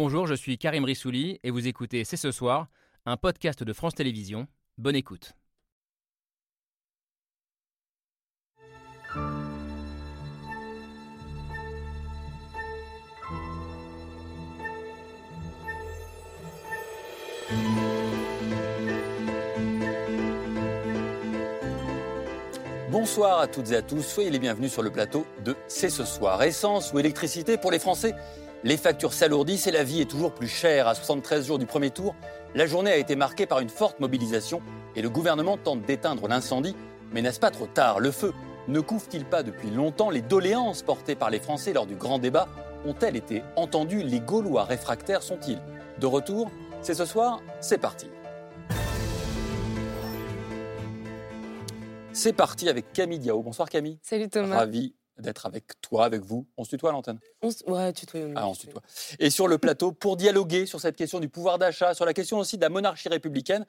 Bonjour, je suis Karim Rissouli et vous écoutez C'est ce soir, un podcast de France Télévisions. Bonne écoute. Bonsoir à toutes et à tous, soyez les bienvenus sur le plateau de C'est ce soir. Essence ou électricité pour les Français les factures s'alourdissent et la vie est toujours plus chère. À 73 jours du premier tour, la journée a été marquée par une forte mobilisation et le gouvernement tente d'éteindre l'incendie. Mais n'est-ce pas trop tard? Le feu ne couvre-t-il pas depuis longtemps? Les doléances portées par les Français lors du grand débat ont-elles été entendues? Les Gaulois réfractaires sont-ils de retour? C'est ce soir, c'est parti. C'est parti avec Camille Diao. Bonsoir Camille. Salut Thomas. Ravi d'être avec toi, avec vous. On se tutoie à l'antenne? On Ouais, tutoie. Ah, on se tutoie. Et sur le plateau, pour dialoguer sur cette question du pouvoir d'achat, sur la question aussi de la monarchie républicaine,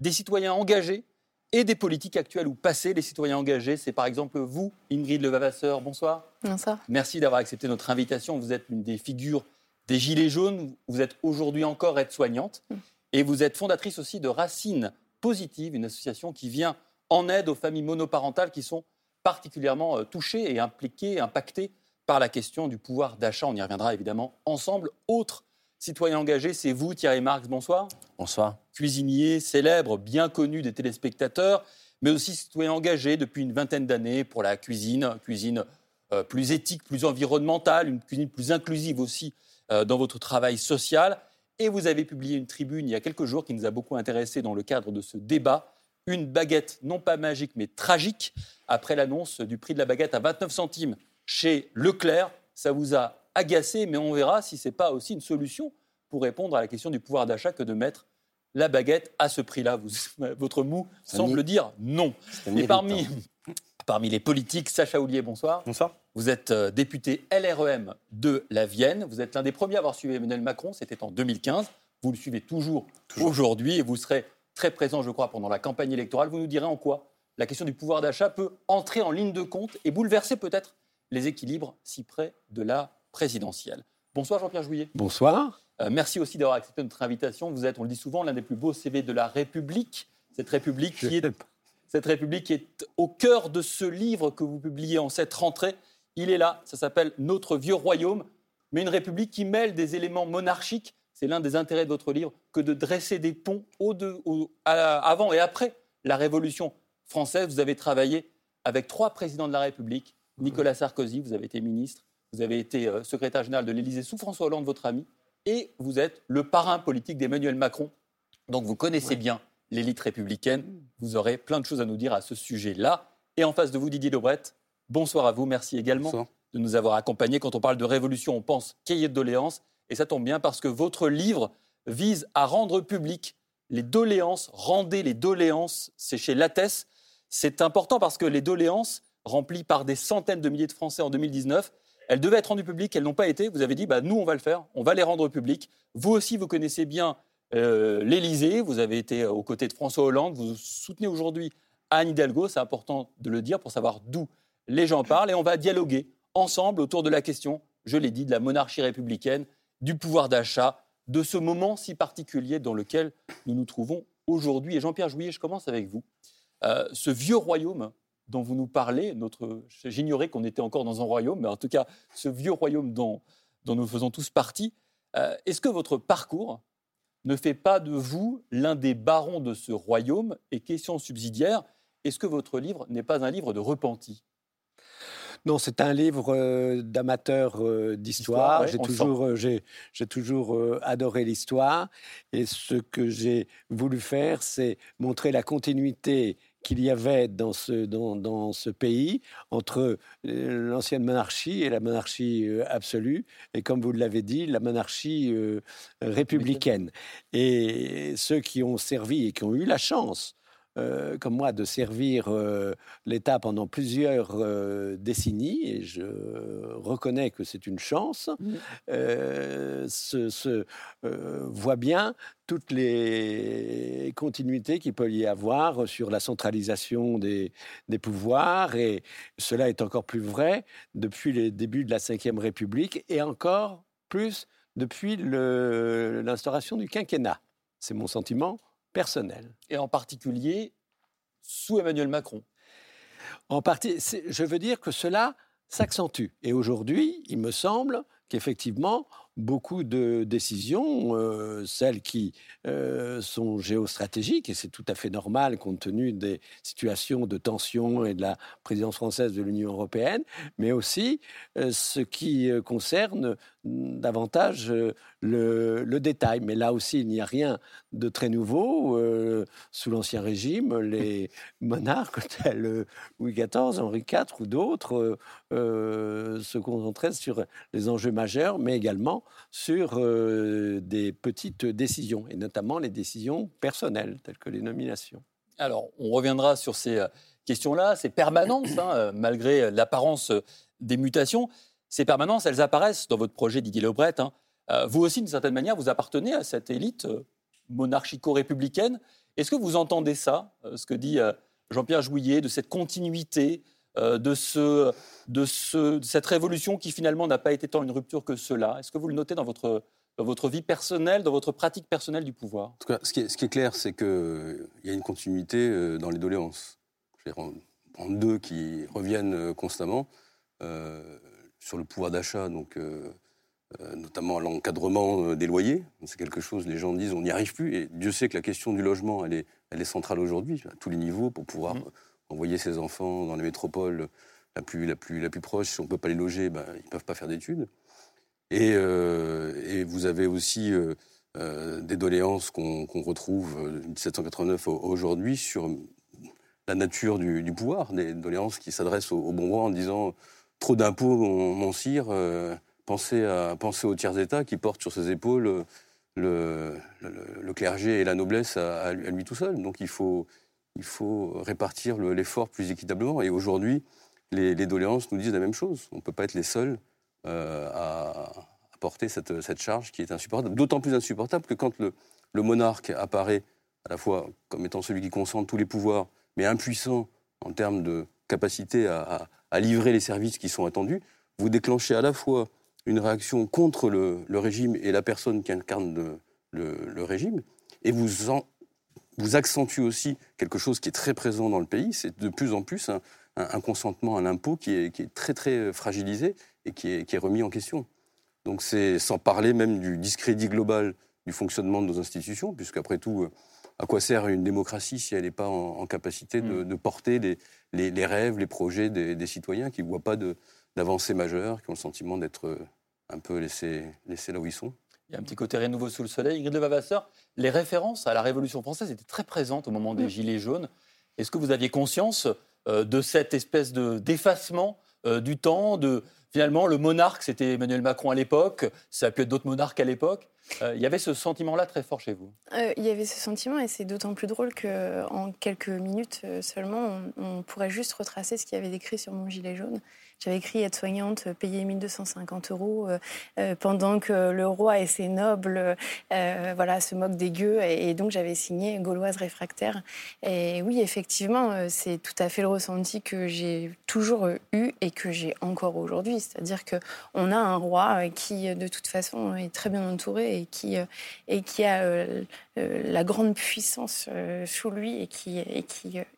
des citoyens engagés et des politiques actuelles ou passées. Les citoyens engagés, c'est par exemple vous, Ingrid Levavasseur. Bonsoir. Bonsoir. Merci d'avoir accepté notre invitation. Vous êtes une des figures des Gilets jaunes. Vous êtes aujourd'hui encore aide-soignante. Mm. Et vous êtes fondatrice aussi de Racine Positive, une association qui vient en aide aux familles monoparentales qui sont particulièrement euh, touchés et impliqués, impactés par la question du pouvoir d'achat. On y reviendra évidemment ensemble. Autre citoyen engagé, c'est vous, Thierry Marx. Bonsoir. Bonsoir. Cuisinier célèbre, bien connu des téléspectateurs, mais aussi citoyen engagé depuis une vingtaine d'années pour la cuisine, cuisine euh, plus éthique, plus environnementale, une cuisine plus inclusive aussi euh, dans votre travail social. Et vous avez publié une tribune il y a quelques jours qui nous a beaucoup intéressés dans le cadre de ce débat une baguette non pas magique mais tragique après l'annonce du prix de la baguette à 29 centimes chez Leclerc. Ça vous a agacé, mais on verra si ce n'est pas aussi une solution pour répondre à la question du pouvoir d'achat que de mettre la baguette à ce prix-là. Votre mou semble dire non. Et parmi, parmi les politiques, Sacha Houlier, bonsoir. Bonsoir. Vous êtes euh, député LREM de la Vienne. Vous êtes l'un des premiers à avoir suivi Emmanuel Macron. C'était en 2015. Vous le suivez toujours. aujourd'hui et vous serez très présent, je crois, pendant la campagne électorale. Vous nous direz en quoi la question du pouvoir d'achat peut entrer en ligne de compte et bouleverser peut-être les équilibres si près de la présidentielle. Bonsoir Jean-Pierre Jouillet. Bonsoir. Euh, merci aussi d'avoir accepté notre invitation. Vous êtes, on le dit souvent, l'un des plus beaux CV de la République. Cette République qui est, cette République qui est au cœur de ce livre que vous publiez en cette rentrée. Il est là, ça s'appelle Notre vieux royaume, mais une République qui mêle des éléments monarchiques c'est l'un des intérêts de votre livre, que de dresser des ponts avant et après la Révolution française. Vous avez travaillé avec trois présidents de la République. Nicolas Sarkozy, vous avez été ministre, vous avez été euh, secrétaire général de l'Élysée sous François Hollande, votre ami, et vous êtes le parrain politique d'Emmanuel Macron. Donc vous connaissez bien l'élite républicaine. Vous aurez plein de choses à nous dire à ce sujet-là. Et en face de vous, Didier Lebret, bonsoir à vous. Merci également de nous avoir accompagnés. Quand on parle de révolution, on pense cahier de doléances. Et ça tombe bien parce que votre livre vise à rendre public les doléances, rendez les doléances, c'est chez Lattès. C'est important parce que les doléances remplies par des centaines de milliers de Français en 2019, elles devaient être rendues publiques, elles n'ont pas été. Vous avez dit, bah, nous, on va le faire, on va les rendre publiques. Vous aussi, vous connaissez bien euh, l'Élysée, vous avez été aux côtés de François Hollande, vous soutenez aujourd'hui Anne Hidalgo, c'est important de le dire pour savoir d'où les gens parlent, et on va dialoguer ensemble autour de la question, je l'ai dit, de la monarchie républicaine du pouvoir d'achat, de ce moment si particulier dans lequel nous nous trouvons aujourd'hui. Et Jean-Pierre Jouillet, je commence avec vous. Euh, ce vieux royaume dont vous nous parlez, notre, j'ignorais qu'on était encore dans un royaume, mais en tout cas, ce vieux royaume dont, dont nous faisons tous partie, euh, est-ce que votre parcours ne fait pas de vous l'un des barons de ce royaume? Et question subsidiaire, est-ce que votre livre n'est pas un livre de repenti? Non, c'est un livre euh, d'amateur euh, d'histoire. j'ai toujours, euh, j'ai, toujours adoré l'histoire. Et ce que j'ai voulu faire, c'est montrer la continuité qu'il y avait dans ce, dans, dans ce pays entre l'ancienne monarchie et la monarchie absolue, et comme vous l'avez dit, la monarchie républicaine. Et ceux qui ont servi et qui ont eu la chance euh, comme moi, de servir euh, l'État pendant plusieurs euh, décennies, et je reconnais que c'est une chance, mmh. se, voit bien toutes les continuités qu'il peut y avoir sur la centralisation des, des, pouvoirs, et cela est encore plus vrai depuis les débuts de la Ve République, et encore plus depuis l'instauration du quinquennat. C'est mon sentiment personnel. Et en particulier sous Emmanuel Macron. En partie, je veux dire que cela s'accentue. Et aujourd'hui, il me semble qu'effectivement, beaucoup de décisions, euh, celles qui euh, sont géostratégiques, et c'est tout à fait normal compte tenu des situations de tension et de la présidence française de l'Union européenne, mais aussi euh, ce qui concerne davantage le, détail. Mais là aussi, il n'y a rien de très nouveau. sous l'Ancien Régime, les monarques tels Louis XIV, Henri IV ou d'autres se concentraient sur les enjeux majeurs, mais également sur euh, des petites décisions, et notamment les décisions personnelles, telles que les nominations. Alors, on reviendra sur ces euh, questions-là, ces permanences, hein, euh, malgré l'apparence des mutations. Ces permanences, elles apparaissent dans votre projet Didier Lebret. Hein. vous aussi, d'une certaine manière, vous appartenez à cette élite monarchico-républicaine. Est-ce que vous entendez ça, ce que dit Jean-Pierre Jouillet, de cette continuité euh, de, ce, de, ce, cette révolution qui finalement n'a pas été tant une rupture que cela Est-ce que vous le notez dans votre, dans votre vie personnelle, dans votre pratique personnelle du pouvoir? En tout cas, ce qui est, ce qui est clair, c'est qu'il y a une continuité euh, dans les doléances. En, en, deux qui reviennent euh, constamment. sur le pouvoir d'achat, donc notamment l'encadrement des loyers. C'est quelque chose, les gens disent, on n'y arrive plus. Et Dieu sait que la question du logement, elle est, elle est centrale aujourd'hui, à tous les niveaux, pour pouvoir mmh envoyer ses enfants dans les métropoles la plus, la plus, la plus proche, si on ne peut pas les loger, ben, ils ne peuvent pas faire d'études. Et, euh, vous avez aussi euh, euh, des doléances qu'on retrouve en 1789 aujourd'hui sur la nature du, pouvoir, des doléances qui s'adressent au, bon roi en disant trop d'impôts, mon, sire, pensez, à, pensez au tiers-État qui porte sur ses épaules le, le, clergé et la noblesse à, à, lui tout seul. Donc il faut, il faut répartir l'effort plus équitablement. Et aujourd'hui, les, doléances nous disent la même chose. On ne peut pas être les seuls euh, à, porter cette, charge qui est insupportable. D'autant plus insupportable que quand le, monarque apparaît à la fois comme étant celui qui concentre tous les pouvoirs, mais impuissant en termes de capacité à, livrer les services qui sont attendus, vous déclenchez à la fois une réaction contre le, régime et la personne qui incarne le, le régime, et vous en, vous accentue aussi quelque chose qui est très présent dans le pays, c'est de plus en plus un, consentement à l'impôt qui est, très très fragilisé et qui est, remis en question. Donc c'est sans parler même du discrédit global du fonctionnement de nos institutions, puisqu'après tout, à quoi sert une démocratie si elle n'est pas en, capacité de, mm. porter les, rêves, les projets des, citoyens qui ne voient pas d'avancées majeures, qui ont le sentiment d'être un peu laissés, laissés là où ils sont? Il y a un petit côté renouveau sous le soleil. Ingrid Levavasseur, les références à la Révolution française étaient très présentes au moment des mm. Gilets jaunes. Est-ce que vous aviez conscience euh, de cette espèce d'effacement euh, du temps de finalement le monarque, c'était Emmanuel Macron à l'époque, ça a pu être d'autres monarques à l'époque. Euh, il y avait ce sentiment-là très fort chez vous. il y avait ce sentiment et c'est d'autant plus drôle qu'en quelques minutes seulement, on, pourrait juste retracer ce qu'il y avait décrit sur mon gilet jaune. J'avais écrit être soignante, payer 1250 euros euh, euh, pendant que le roi et ses nobles euh, voilà, se moquent des gueux. Et, donc j'avais signé Gauloise réfractaire. Et oui, effectivement, c'est tout à fait le ressenti que j'ai toujours eu et que j'ai encore aujourd'hui. C'est-à-dire qu'on a un roi qui, de toute façon, est très bien entouré et qui, et qui a la grande puissance sous lui et qui, et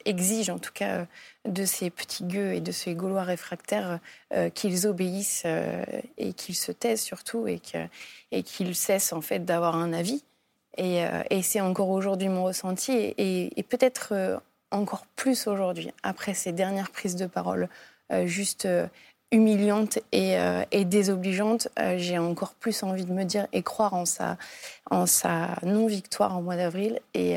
exige en tout cas de ces petits gueux et de ces Gaulois réfractaires euh, qu'ils obéissent euh, et qu'ils se taisent surtout et qu'ils cessent en fait d'avoir un avis. Et, euh, c'est encore aujourd'hui mon ressenti et, peut-être encore plus aujourd'hui, après ces dernières prises de parole juste humiliantes et, désobligeantes, j'ai encore plus envie de me dire et croire en sa, non-victoire en mois d'avril. Et,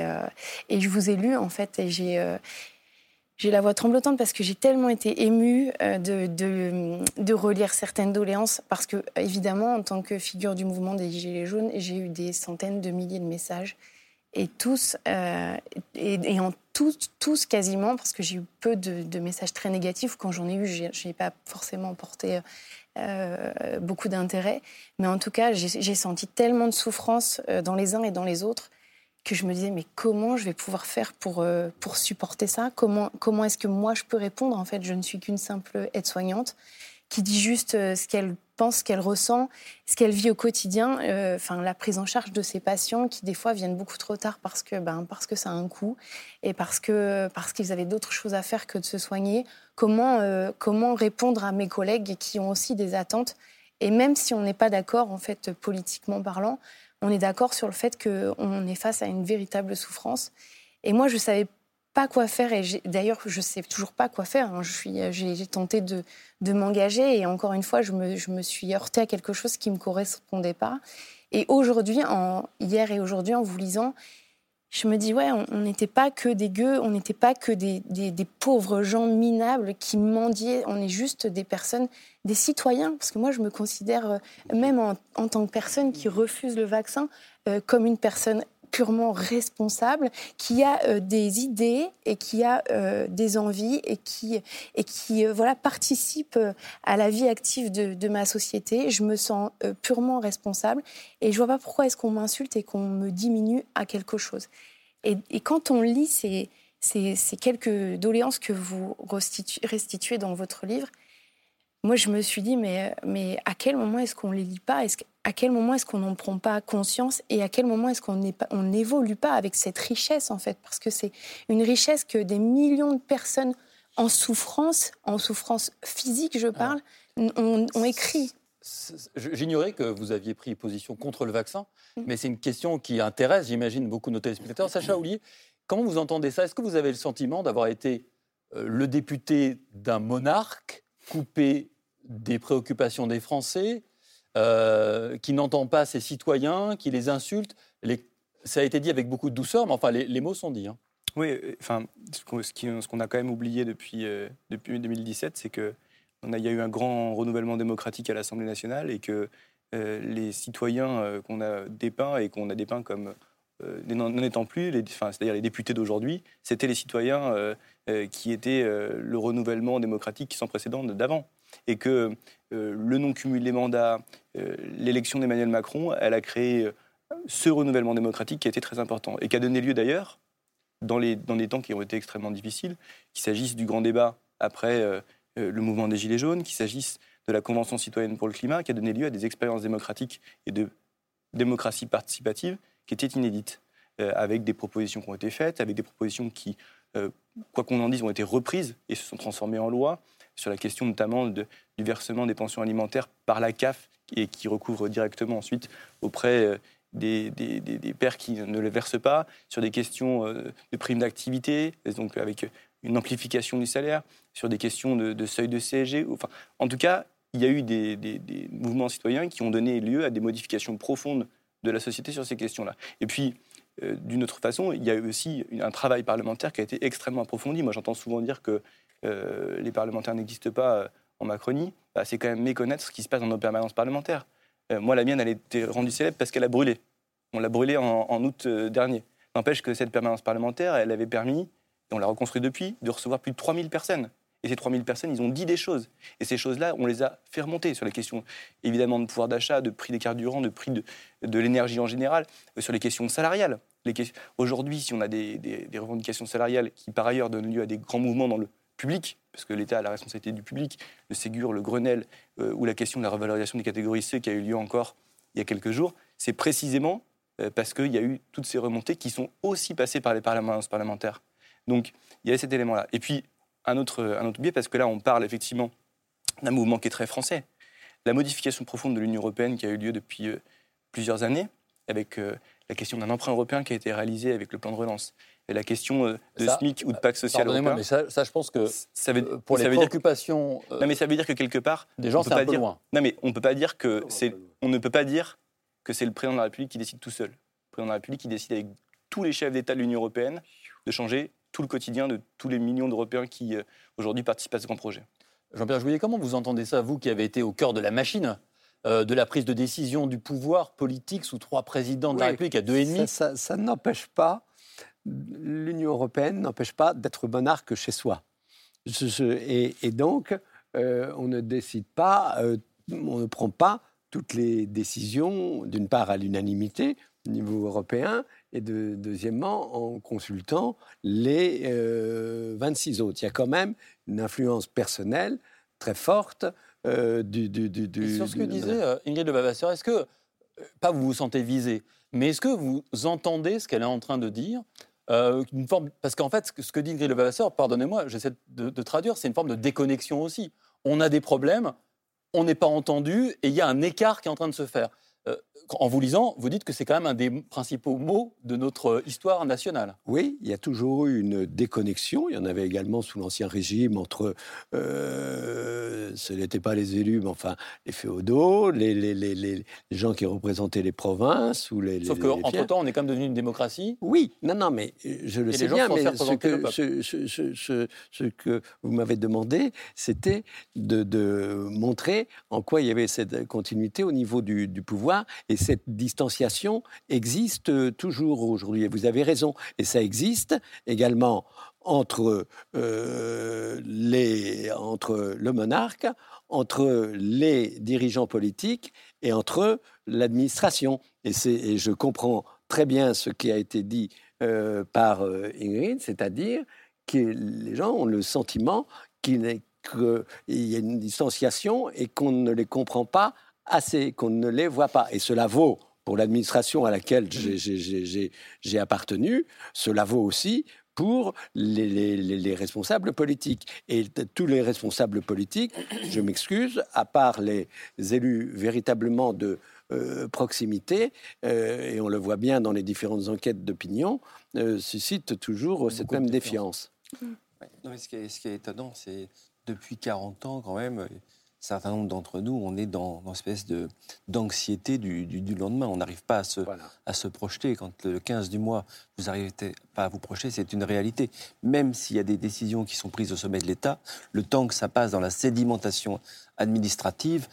et je vous ai lu en fait et j'ai la voix tremblotante parce que j'ai tellement été émue euh, de, relire certaines doléances, parce que, évidemment, en tant que figure du mouvement des Gilets jaunes, j'ai eu des centaines de milliers de messages. Et tous, euh, et, en tous, tous quasiment, parce que j'ai eu peu de, messages très négatifs, quand j'en ai eu, je n'ai pas forcément porté euh, beaucoup d'intérêt. Mais en tout cas, j'ai senti tellement de souffrance dans les uns et dans les autres que je me disais, mais comment je vais pouvoir faire pour, euh, pour supporter ça? Comment, comment est-ce que moi je peux répondre? En fait, je ne suis qu'une simple aide-soignante qui dit juste ce qu'elle pense, ce qu'elle ressent, ce qu'elle vit au quotidien, enfin la prise en charge de ses patients qui des fois viennent beaucoup trop tard parce que ben parce que ça a un coût et parce que parce qu'ils avaient d'autres choses à faire que de se soigner. Comment comment répondre à mes collègues qui ont aussi des attentes et même si on n'est pas d'accord en fait politiquement parlant, on est d'accord sur le fait qu'on est face à une véritable souffrance. Et moi, je savais pas quoi faire. Et d'ailleurs, je sais toujours pas quoi faire. Hein. J'ai tenté de, m'engager et encore une fois, je me, suis heurtée à quelque chose qui me correspondait pas. Et aujourd'hui, hier et aujourd'hui, en vous lisant, je me dis, ouais, on n'était pas que des gueux, on n'était pas que des, pauvres gens minables qui mendiaient, on est juste des personnes, des citoyens, parce que moi, je me considère, euh, même en, tant que personne qui refuse le vaccin, euh, comme une personne purement responsable, qui a euh, des idées et qui a euh, des envies et qui, et qui euh, voilà, participe à la vie active de, ma société. Je me sens purement responsable et je vois pas pourquoi est-ce qu'on m'insulte et qu'on me diminue à quelque chose. Et, quand on lit ces, ces, quelques doléances que vous restituez dans votre livre, moi, je me suis dit, mais, mais à quel moment est-ce qu'on ne les lit pas? À quel moment est-ce qu'on n'en prend pas conscience? Et à quel moment est-ce qu'on n'évolue pas avec cette richesse, en fait? Parce que c'est une richesse que des millions de personnes en souffrance, en souffrance physique, je parle, ont, écrit. J'ignorais que vous aviez pris position contre le vaccin, mm. mais c'est une question qui intéresse, j'imagine, beaucoup de nos téléspectateurs. Sacha Oulier, comment vous entendez ça? Est-ce que vous avez le sentiment d'avoir été euh, le député d'un monarque coupé des préoccupations des Français, euh, qui n'entend pas ses citoyens, qui les insulte. Ça a été dit avec beaucoup de douceur, mais enfin, les, mots sont dits. Hein. Oui, euh, enfin, ce qu'on a quand même oublié depuis, euh, depuis 2017, c'est qu'il y a eu un grand renouvellement démocratique à l'Assemblée nationale et que les citoyens qu'on a dépeints et qu'on a dépeints comme n'en étant plus, c'est-à-dire les députés d'aujourd'hui, c'était les citoyens qui étaient le renouvellement démocratique sans précédent d'avant et que euh, le non-cumul des mandats, euh, l'élection d'Emmanuel Macron, elle a créé euh, ce renouvellement démocratique qui a été très important et qui a donné lieu d'ailleurs, dans, les, dans des temps qui ont été extrêmement difficiles, qu'il s'agisse du grand débat après le mouvement des Gilets jaunes, qu'il s'agisse de la Convention citoyenne pour le climat, qui a donné lieu à des expériences démocratiques et de démocratie participative qui étaient inédites, avec des propositions qui ont été faites, avec des propositions qui, quoi qu'on en dise, ont été reprises et se sont transformées en loi, sur la question notamment du versement des pensions alimentaires par la CAF et qui recouvre directement ensuite auprès euh, des, pères qui ne le versent pas, sur des questions euh, de primes d'activité, donc avec une amplification du salaire, sur des questions de, seuil de CSG. Enfin, en tout cas, il y a eu des, mouvements citoyens qui ont donné lieu à des modifications profondes de la société sur ces questions-là. Et puis, euh, d'une autre façon, il y a eu aussi un travail parlementaire qui a été extrêmement approfondi. Moi, j'entends souvent dire que euh, les parlementaires n'existent pas euh, en Macronie, bah, c'est quand même méconnaître ce qui se passe dans nos permanences parlementaires. Euh, moi, la mienne, elle a été rendue célèbre parce qu'elle a brûlé. On l'a brûlée en, août dernier. N'empêche que cette permanence parlementaire, elle avait permis, et on l'a reconstruit depuis, de recevoir plus de 3000 personnes. Et ces 3000 personnes, ils ont dit des choses. Et ces choses-là, on les a fait remonter sur les questions, évidemment, de pouvoir d'achat, de prix des carburants, de prix de, l'énergie en général, sur les questions salariales. Aujourd'hui, si on a des, des, revendications salariales qui, par ailleurs, donnent lieu à des grands mouvements dans le public, parce que l'État a la responsabilité du public, le Ségur, le Grenelle, euh, ou la question de la revalorisation des catégories C qui a eu lieu encore il y a quelques jours, c'est précisément euh, parce qu'il y a eu toutes ces remontées qui sont aussi passées par les parlementaires. Donc il y a cet élément-là. Et puis un autre, un autre biais, parce que là on parle effectivement d'un mouvement qui est très français. La modification profonde de l'Union européenne qui a eu lieu depuis euh, plusieurs années, avec la question d'un emprunt européen qui a été réalisé avec le plan de relance, et la question euh, de SMIC ou de pacte social européen. mais ça, ça, je pense que ça veut, euh, pour les préoccupations. Dire, non, mais ça veut dire que quelque part. Des gens, c'est un peu dire, loin. Non, mais on peut pas dire que c'est. On ne peut pas dire que c'est le président de la République qui décide tout seul. Le président de la République qui décide avec tous les chefs d'État de l'Union européenne de changer tout le quotidien de tous les millions d'Européens qui euh, aujourd'hui participent à ce grand projet. Jean-Pierre Jouillet, comment vous entendez ça, vous qui avez été au cœur de la machine de la prise de décision du pouvoir politique sous trois présidents de la République à deux et demi? Ça, ça n'empêche pas l'Union européenne n'empêche pas d'être monarque chez soi. et, donc, euh, on ne décide pas, euh, on ne prend pas toutes les décisions, d'une part à l'unanimité au niveau européen, et de, deuxièmement en consultant les 26 euh, autres. Il y a quand même une influence personnelle très forte du, du, du, Sur ce que disait Ingrid Levavasseur, est-ce que, pas vous vous sentez visé, mais est-ce que vous entendez ce qu'elle est en train de dire forme, Parce qu'en fait, ce que dit Ingrid Levavasseur, pardonnez-moi, j'essaie de, de traduire, c'est une forme de déconnexion aussi. On a des problèmes, on n'est pas entendu et il y a un écart qui est en train de se faire. Euh, en vous lisant, vous dites que c'est quand même un des principaux mots de notre histoire nationale. Oui, il y a toujours eu une déconnexion. Il y en avait également sous l'Ancien Régime entre, euh, ce n'étaient pas les élus, mais enfin les féodaux, les, les, les, les gens qui représentaient les provinces ou les. Sauf qu'entre-temps, on est quand même devenu une démocratie. Oui, non, non, mais je le sais bien, mais ce que, ce, ce, ce, que, vous m'avez demandé, c'était de, de, montrer en quoi il y avait cette continuité au niveau du, du pouvoir et cette distanciation existe toujours aujourd'hui. Et vous avez raison. Et ça existe également entre, euh, les, entre le monarque, entre les dirigeants politiques et entre l'administration. Et, je comprends très bien ce qui a été dit euh, par euh, Ingrid, c'est-à-dire que les gens ont le sentiment qu'il y a une distanciation et qu'on ne les comprend pas assez, qu'on ne les voit pas. Et cela vaut pour l'administration à laquelle j'ai appartenu, cela vaut aussi pour les, responsables politiques. Et tous les responsables politiques, je m'excuse, à part les élus véritablement de euh, proximité, euh, et on le voit bien dans les différentes enquêtes d'opinion, euh, suscitent toujours cette même défiance. ce, qui est, ce qui est étonnant, c'est depuis 40 ans quand même, certain nombre d'entre nous, on est dans, une espèce de, d'anxiété du, du, lendemain. On n'arrive pas à se, à se projeter. Quand le 15 du mois, vous n'arrivez pas à vous projeter, c'est une réalité. Même s'il y a des décisions qui sont prises au sommet de l'État, le temps que ça passe dans la sédimentation administrative,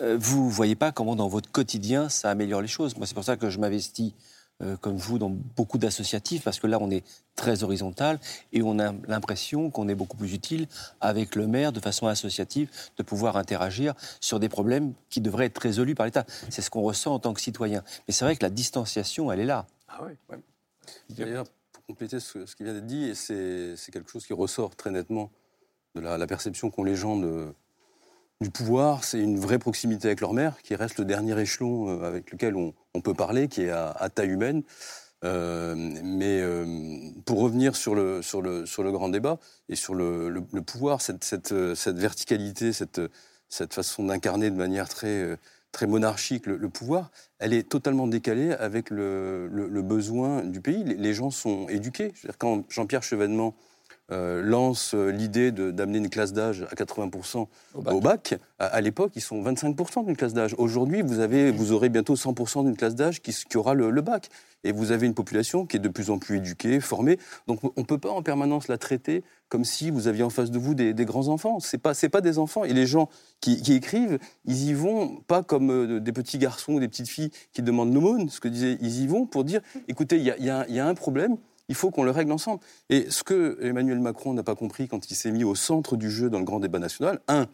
euh, vous ne voyez pas comment dans votre quotidien ça améliore les choses. Moi, c'est pour ça que je m'investis euh, comme vous, dans beaucoup d'associatifs, parce que là, on est très horizontal et on a l'impression qu'on est beaucoup plus utile avec le maire de façon associative, de pouvoir interagir sur des problèmes qui devraient être résolus par l'État. C'est ce qu'on ressent en tant que citoyen. Mais c'est vrai que la distanciation, elle est là. Ah oui, ouais. D'ailleurs, pour compléter ce, qui vient d'être dit, c'est quelque chose qui ressort très nettement de la, la perception qu'ont les gens de, du pouvoir, c'est une vraie proximité avec leur mère, qui reste le dernier échelon euh, avec lequel on, peut parler, qui est à, taille humaine. Euh, mais euh, pour revenir sur le, grand débat et sur le, pouvoir, cette, verticalité, cette, façon d'incarner de manière très, très monarchique le, pouvoir, elle est totalement décalée avec le, besoin du pays. Les, gens sont éduqués. quand Jean-Pierre Chevènement euh, lance euh, l'idée d'amener une classe d'âge à 80% au bac, à, l'époque, ils sont 25% d'une classe d'âge. Aujourd'hui, vous, avez, vous aurez bientôt 100% d'une classe d'âge qui, qui, aura le, bac. Et vous avez une population qui est de plus en plus éduquée, formée. Donc on ne peut pas en permanence la traiter comme si vous aviez en face de vous des, grands-enfants. Ce n'est pas, pas des enfants. Et les gens qui, écrivent, ils y vont pas comme euh, des petits garçons ou des petites filles qui demandent l'aumône, ce que disait, ils y vont pour dire, écoutez, il y a un problème, il faut qu'on le règle ensemble. Et ce que Emmanuel Macron n'a pas compris quand il s'est mis au centre du jeu dans le grand débat national, un,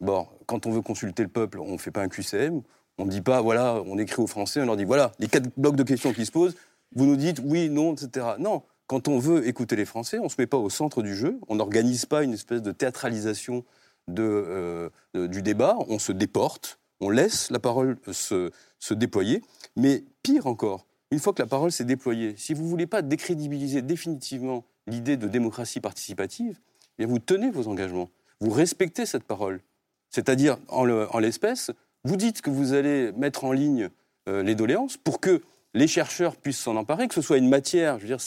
bon, quand on veut consulter le peuple, on ne fait pas un QCM, on ne dit pas, voilà, on écrit aux Français, on leur dit, voilà, les quatre blocs de questions qui se posent, vous nous dites oui, non, etc. Non, quand on veut écouter les Français, on ne se met pas au centre du jeu, on n'organise pas une espèce de théâtralisation euh, du débat, on se déporte, on laisse la parole se déployer, mais pire encore, une fois que la parole s'est déployée, si vous ne voulez pas décrédibiliser définitivement l'idée de démocratie participative, eh vous tenez vos engagements, vous respectez cette parole. C'est-à-dire, en l'espèce, vous dites que vous allez mettre en ligne euh, les doléances pour que les chercheurs puissent s'en emparer, que ce soit une matière, je veux dire,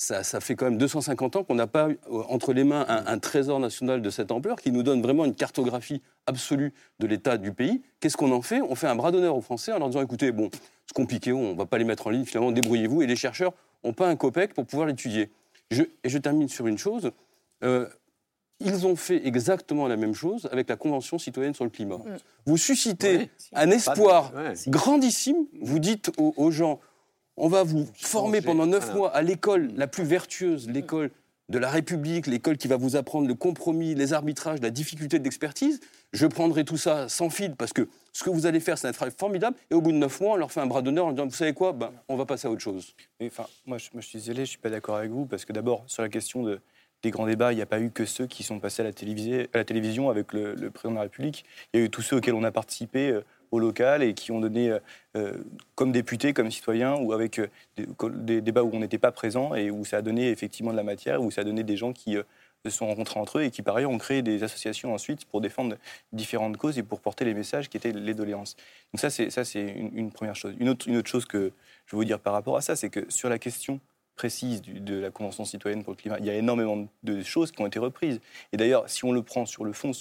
ça, fait quand même 250 ans qu'on n'a pas euh, entre les mains un, trésor national de cette ampleur qui nous donne vraiment une cartographie absolue de l'état du pays. Qu'est-ce qu'on en fait? On fait un bras d'honneur aux Français en leur disant écoutez, bon, c'est compliqué, on ne va pas les mettre en ligne, finalement, débrouillez-vous. Et les chercheurs n'ont pas un COPEC pour pouvoir l'étudier. et je termine sur une chose. Euh, ils ont fait exactement la même chose avec la Convention citoyenne sur le climat. Vous suscitez un espoir grandissime. Vous dites aux gens on va vous former pendant neuf mois à l'école la plus vertueuse, l'école de la République, l'école qui va vous apprendre le compromis, les arbitrages, la difficulté d'expertise. Je prendrai tout ça sans fil parce que ce que vous allez faire, c'est un travail formidable. Et au bout de neuf mois, on leur fait un bras d'honneur en disant Vous savez quoi? Ben, On va passer à autre chose. enfin, moi, je, suis désolé, je ne suis pas d'accord avec vous parce que d'abord, sur la question de, des grands débats, il n'y a pas eu que ceux qui sont passés à la, à la télévision avec le, président de la République. Il y a eu tous ceux auxquels on a participé euh, au local et qui ont donné, comme députés, comme citoyens, ou avec des, débats où on n'était pas présent et où ça a donné effectivement de la matière, où ça a donné des gens qui se sont rencontrés entre eux et qui, par ailleurs, ont créé des associations ensuite pour défendre différentes causes et pour porter les messages qui étaient les doléances. Donc ça, c'est, c'est une, première chose. Une autre, une autre chose que je veux vous dire par rapport à ça, c'est que sur la question précise de la Convention citoyenne pour le climat, il y a énormément de choses qui ont été reprises. Et d'ailleurs, si on le prend sur le fond,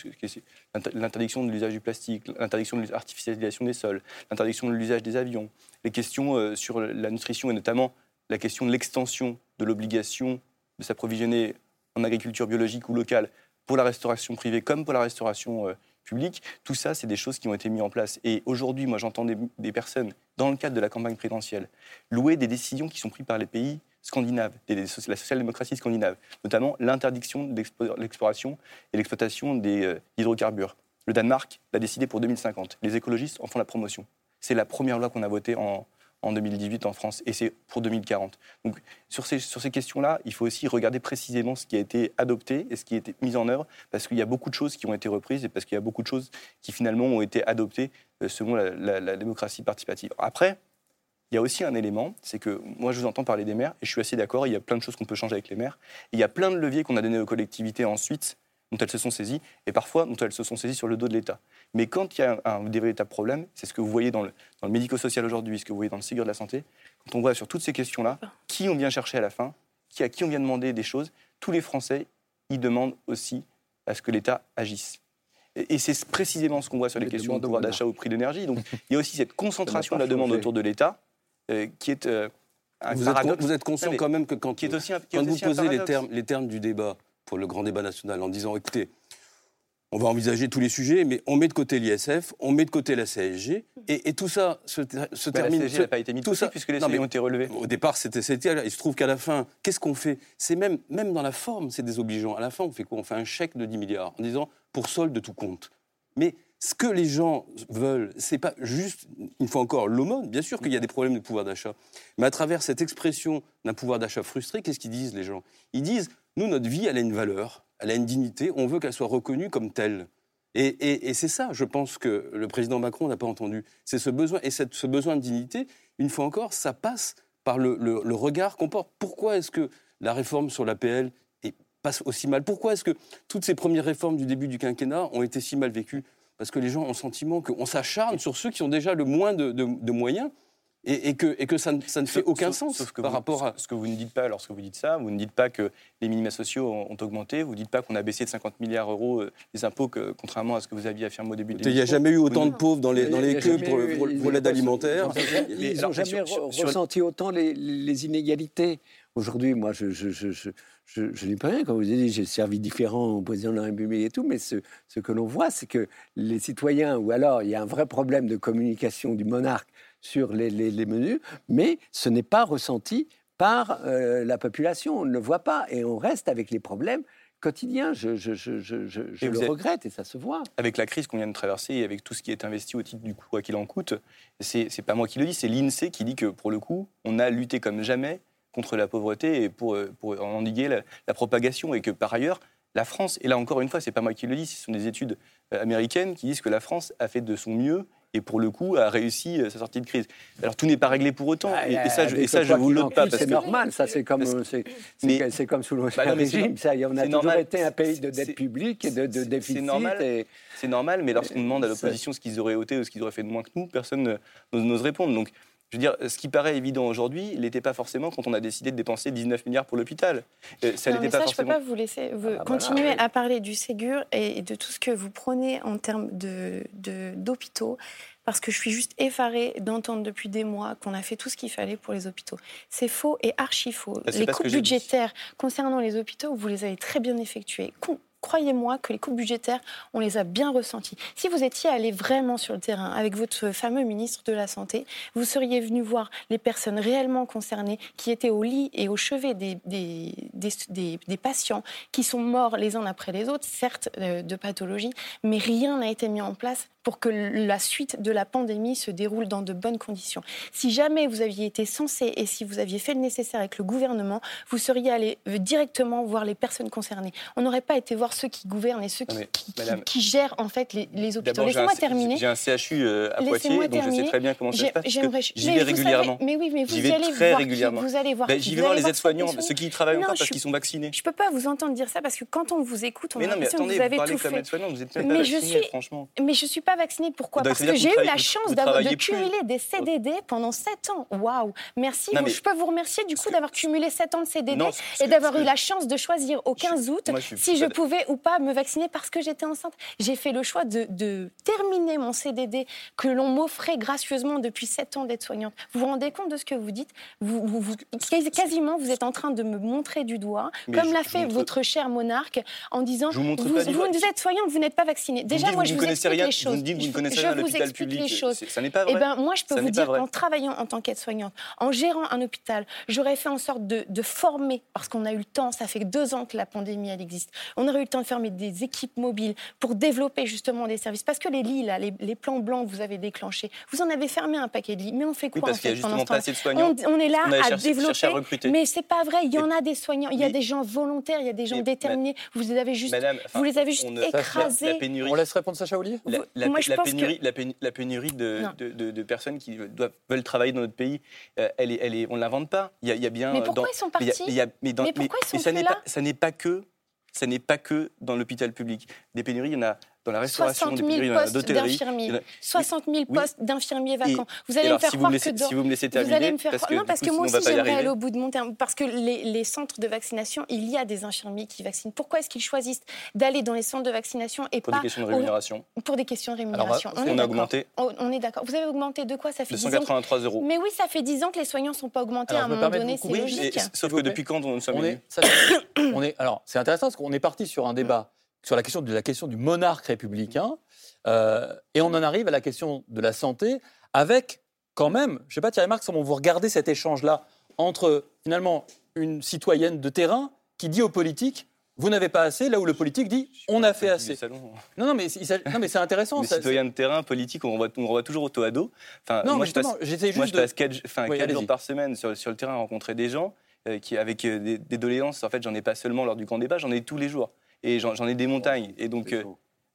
l'interdiction de l'usage du plastique, l'interdiction de l'artificialisation des sols, l'interdiction de l'usage des avions, les questions euh, sur la nutrition et notamment la question de l'extension de l'obligation de s'approvisionner en agriculture biologique ou locale pour la restauration privée comme pour la restauration euh, publique, tout ça, c'est des choses qui ont été mises en place. Et aujourd'hui, moi, j'entends des, personnes, dans le cadre de la campagne présidentielle, louer des décisions qui sont prises par les pays scandinaves, la social-démocratie scandinave, notamment l'interdiction de l'exploration et l'exploitation des euh, hydrocarbures. Le Danemark l'a décidé pour 2050. Les écologistes en font la promotion. C'est la première loi qu'on a votée en, en 2018 en France, et c'est pour 2040. Donc sur ces, sur ces questions-là, il faut aussi regarder précisément ce qui a été adopté et ce qui a été mis en œuvre, parce qu'il y a beaucoup de choses qui ont été reprises et parce qu'il y a beaucoup de choses qui finalement ont été adoptées euh, selon la, démocratie participative. Après, il y a aussi un élément, c'est que moi je vous entends parler des maires, et je suis assez d'accord, il y a plein de choses qu'on peut changer avec les maires, il y a plein de leviers qu'on a donnés aux collectivités ensuite dont elles se sont saisies, et parfois dont elles se sont saisies sur le dos de l'État. Mais quand il y a un, véritable problème, c'est ce que vous voyez dans le, médico-social aujourd'hui, ce que vous voyez dans le Ségur de la santé, quand on voit sur toutes ces questions-là, qui on vient chercher à la fin, qui, à qui on vient demander des choses, tous les Français, ils demandent aussi à ce que l'État agisse. Et, c'est précisément ce qu'on voit sur les, questions de pouvoir d'achat au prix d'énergie. Donc il y a aussi cette concentration de la demande autour de l'État qui est euh, un vous Êtes, vous êtes conscient quand même que quand, qui est aussi quand vous posez les termes, les termes du débat, pour le grand débat national en disant écoutez, on va envisager tous les sujets, mais on met de côté l'ISF, on met de côté la CSG, et, tout ça se, se termine. La CSG n'a pas été mise tout ça, puisque les CSG ont été relevés. Au départ, c'était, il se trouve qu'à la fin, qu'est-ce qu'on fait? C'est même, même dans la forme, c'est désobligeant. À la fin, on fait quoi? On fait un chèque de 10 milliards en disant pour solde de tout compte. Mais ce que les gens veulent, c'est pas juste, une fois encore, l'aumône. Bien sûr qu'il y a des problèmes de pouvoir d'achat. Mais à travers cette expression d'un pouvoir d'achat frustré, qu'est-ce qu'ils disent les gens? Ils disent nous, notre vie, elle a une valeur, elle a une dignité, on veut qu'elle soit reconnue comme telle. Et, c'est ça, je pense, que le président Macron n'a pas entendu. C'est ce besoin, et ce besoin de dignité, une fois encore, ça passe par le, regard qu'on porte. Pourquoi est-ce que la réforme sur l'APL passe aussi mal? Pourquoi est-ce que toutes ces premières réformes du début du quinquennat ont été si mal vécues? Parce que les gens ont le sentiment qu'on s'acharne sur ceux qui ont déjà le moins de moyens et, que, et que ça, ne, ça ne fait aucun sens par rapport à... Ce que vous ne dites pas lorsque vous dites ça, vous ne dites pas que les minima sociaux ont, augmenté, vous ne dites pas qu'on a baissé de 50 milliards d'euros euh, les impôts, que, contrairement à ce que vous aviez affirmé au début de Il n'y a jamais eu autant de pauvres dans les, dans les queues pour, l'aide alimentaire. Ils n'ont jamais ressenti autant les, inégalités. Aujourd'hui, moi, je, je, je, je je, n'ai pas rien, comme vous avez dit, j'ai servi différent au président de la République et tout, mais ce, ce que l'on voit, c'est que les citoyens, ou alors il y a un vrai problème de communication du monarque sur les, menus, mais ce n'est pas ressenti par euh, la population. On ne le voit pas et on reste avec les problèmes quotidiens. Je, le regrette et ça se voit. Avec la crise qu'on vient de traverser et avec tout ce qui est investi au titre du quoi qu'il en coûte, c'est pas moi qui le dis, c'est l'INSEE qui dit que pour le coup, on a lutté comme jamais contre la pauvreté et pour, pour endiguer la, la propagation et que par ailleurs, la France, et là encore une fois, c'est pas moi qui le dis, ce sont des études euh, américaines qui disent que la France a fait de son mieux et pour le coup a réussi euh, sa sortie de crise. Alors tout n'est pas réglé pour autant, et, ça, je, et ça, je vous note pas. C'est normal, ça c'est comme, c'est comme sous le bah régime, ça, on a toujours été un pays de dette publique et de, de déficit. C'est normal, c'est normal, mais lorsqu'on demande à l'opposition ce qu'ils auraient ôté ou ce qu'ils auraient fait de moins que nous, personne n'ose répondre. Donc je veux dire, ce qui paraît évident aujourd'hui, il n'était pas forcément quand on a décidé de dépenser 19 milliards pour l'hôpital. Euh, ça n'était pas ça, forcément. Je ne peux pas vous laisser vous ah, continuer à parler du Ségur et de tout ce que vous prenez en termes d'hôpitaux. De, parce que je suis juste effarée d'entendre depuis des mois qu'on a fait tout ce qu'il fallait pour les hôpitaux. C'est faux et archi faux. Bah, les coupes budgétaires concernant les hôpitaux, vous les avez très bien effectuées croyez-moi que les coupes budgétaires, on les a bien ressenties. Si vous étiez allé vraiment sur le terrain avec votre fameux ministre de la Santé, vous seriez venu voir les personnes réellement concernées qui étaient au lit et au chevet des, des, des, patients qui sont morts les uns après les autres, certes euh, de pathologie, mais rien n'a été mis en place pour que la suite de la pandémie se déroule dans de bonnes conditions. Si jamais vous aviez été censé et si vous aviez fait le nécessaire avec le gouvernement, vous seriez allé euh, directement voir les personnes concernées. On n'aurait pas été voir ceux qui gouvernent et ceux qui, qui, gèrent en fait les, les hôpitaux. Laissez-moi terminer. J'ai un CHU euh, à Poitiers, donc je sais très bien comment ça se passe. J'y vais régulièrement. mais oui, mais vous y allez très voir régulièrement. vous allez voir. Ben, j'y vais voir les aides-soignants, ceux qui y travaillent encore parce qu'ils sont vaccinés. Je ne peux pas vous entendre dire ça parce que quand on vous écoute, on a l'impression que vous avez tout fait. Mais je suis, franchement. Mais je suis pas vaccinée. Pourquoi? Parce que j'ai eu la chance de cumuler des CDD pendant 7 ans. Waouh Merci. Je peux vous remercier du coup d'avoir cumulé 7 ans de CDD et d'avoir eu la chance de choisir au 15 août si je pouvais ou pas me vacciner parce que j'étais enceinte. J'ai fait le choix de, terminer mon CDD que l'on m'offrait gracieusement depuis 7 ans d'être soignante. Vous vous rendez compte de ce que vous dites? Vous, Quasiment, vous êtes en train de me montrer du doigt, comme l'a fait votre cher monarque, en disant vous, vous êtes soignante, vous n'êtes pas vaccinée. Déjà, moi, je vous explique les choses. Vous dites vous ne connaissez rien à l'hôpital public. Les choses. Ça n'est pas vrai. Eh ben, moi, je peux vous dire qu'en travaillant en tant qu'aide-soignante, en gérant un hôpital, j'aurais fait en sorte de, de former, parce qu'on a eu le temps, ça fait deux ans que la pandémie, elle existe, on aurait eu le temps de fermer des équipes mobiles pour développer justement des services. Parce que les lits, là, les, plans blancs que vous avez déclenchés, vous en avez fermé un paquet de lits. Mais on fait quoi parce en fait, y a justement pas assez de soignants. On, est là à développer. À mais c'est pas vrai. Il y en a des soignants. Il y a des gens volontaires. Il y a des gens déterminés. Vous les avez juste, vous les avez juste écrasés. On laisse répondre Sacha Ollier la, pénurie, la, pénurie, de, personnes qui doivent, veulent travailler dans notre pays, euh, elle est, elle est, on ne l'invente pas. Il y a, bien. Mais pourquoi ils sont partis mais, pourquoi ils sont ça n'est pas, ça n'est pas que ça n'est pas que dans l'hôpital public. Des pénuries, il y en a dans la restauration, 60 000 postes d'infirmiers. 60 000 postes d'infirmiers vacants. vous allez me faire croire que si vous me laissez terminer, vous allez me faire parce que, non, parce que moi aussi j'aimerais aller au bout de mon terme. Parce que les, les, centres de vaccination, il y a des infirmiers qui vaccinent. Pourquoi est-ce qu'ils choisissent d'aller dans les centres de vaccination et pour pas des questions de rémunération Pour des questions de rémunération. on, a augmenté. On est d'accord. Vous avez augmenté de quoi? Ça fait 283 euros. Mais oui, ça fait 10 ans que les soignants ne sont pas augmentés. à un moment donné, c'est logique. Sauf que depuis quand on sommes on est, alors, c'est intéressant parce qu'on est parti sur un débat sur la question de la question du monarque républicain, euh, et on en arrive à la question de la santé, avec quand même, je ne sais pas Thierry Marx, comment vous regardez cet échange-là entre finalement une citoyenne de terrain qui dit aux politiques vous n'avez pas assez, là où le politique dit on a fait assez. Non, non, mais, non, mais c'est intéressant. Les citoyens de terrain, politique, on revoit, on toujours au dos. Enfin, non, moi, je passe, juste moi, je passe 4, enfin, jours par semaine sur, sur, le terrain à rencontrer des gens euh, qui, avec euh, des, des, doléances. En fait, j'en ai pas seulement lors du grand débat, j'en ai tous les jours et j'en ai des montagnes. Et donc, euh,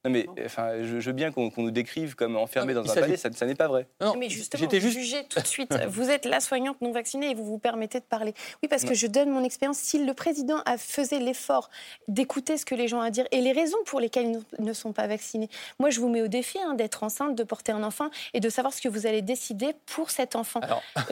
non mais enfin, je, veux bien qu'on nous décrive comme enfermé dans un palais, ça, ça n'est pas vrai. Non, mais justement, vous juste... jugez tout de suite. vous êtes la soignante non vaccinée et vous vous permettez de parler. Oui, parce que je donne mon expérience. Si le président a faisait l'effort d'écouter ce que les gens ont à dire et les raisons pour lesquelles ils ne sont pas vaccinés, moi je vous mets au défi hein, d'être enceinte, de porter un enfant et de savoir ce que vous allez décider pour cet enfant.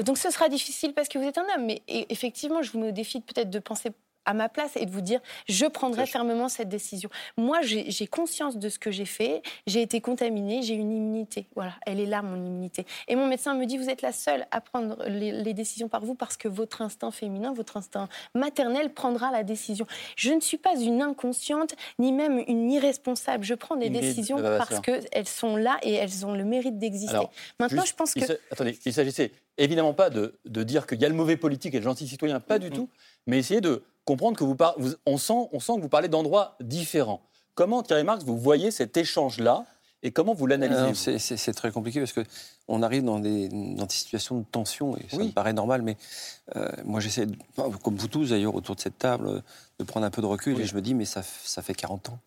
Donc ce sera difficile parce que vous êtes un homme, mais effectivement, je vous mets au défi peut-être de penser à ma place et de vous dire je prendrai fermement cette décision. Moi, j'ai conscience de ce que j'ai fait. J'ai été contaminée, j'ai une immunité. Voilà, elle est là, mon immunité. Et mon médecin me dit vous êtes la seule à prendre les, décisions par vous parce que votre instinct féminin, votre instinct maternel prendra la décision. Je ne suis pas une inconsciente ni même une irresponsable. Je prends des décisions parce qu'elles sont là et elles ont le mérite d'exister. Maintenant, je pense que. attendez, il s'agissait évidemment pas de, de dire qu'il y a le mauvais politique et le gentil citoyen, pas du tout, mais essayer de comprendre que vous, on, sent, on sent que vous parlez d'endroits différents. Comment, Thierry Marx, vous voyez cet échange-là et comment vous l'analysez C'est très compliqué parce qu'on arrive dans des, dans des, situations de tension et ça me paraît normal, mais euh, moi j'essaie, comme vous tous d'ailleurs autour de cette table, de prendre un peu de recul et je me dis, mais ça, ça fait 40 ans.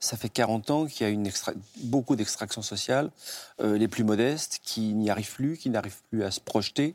Ça fait 40 ans qu'il y a une beaucoup d'extractions sociales, euh, les plus modestes, qui n'y arrivent plus, qui n'arrivent plus à se projeter.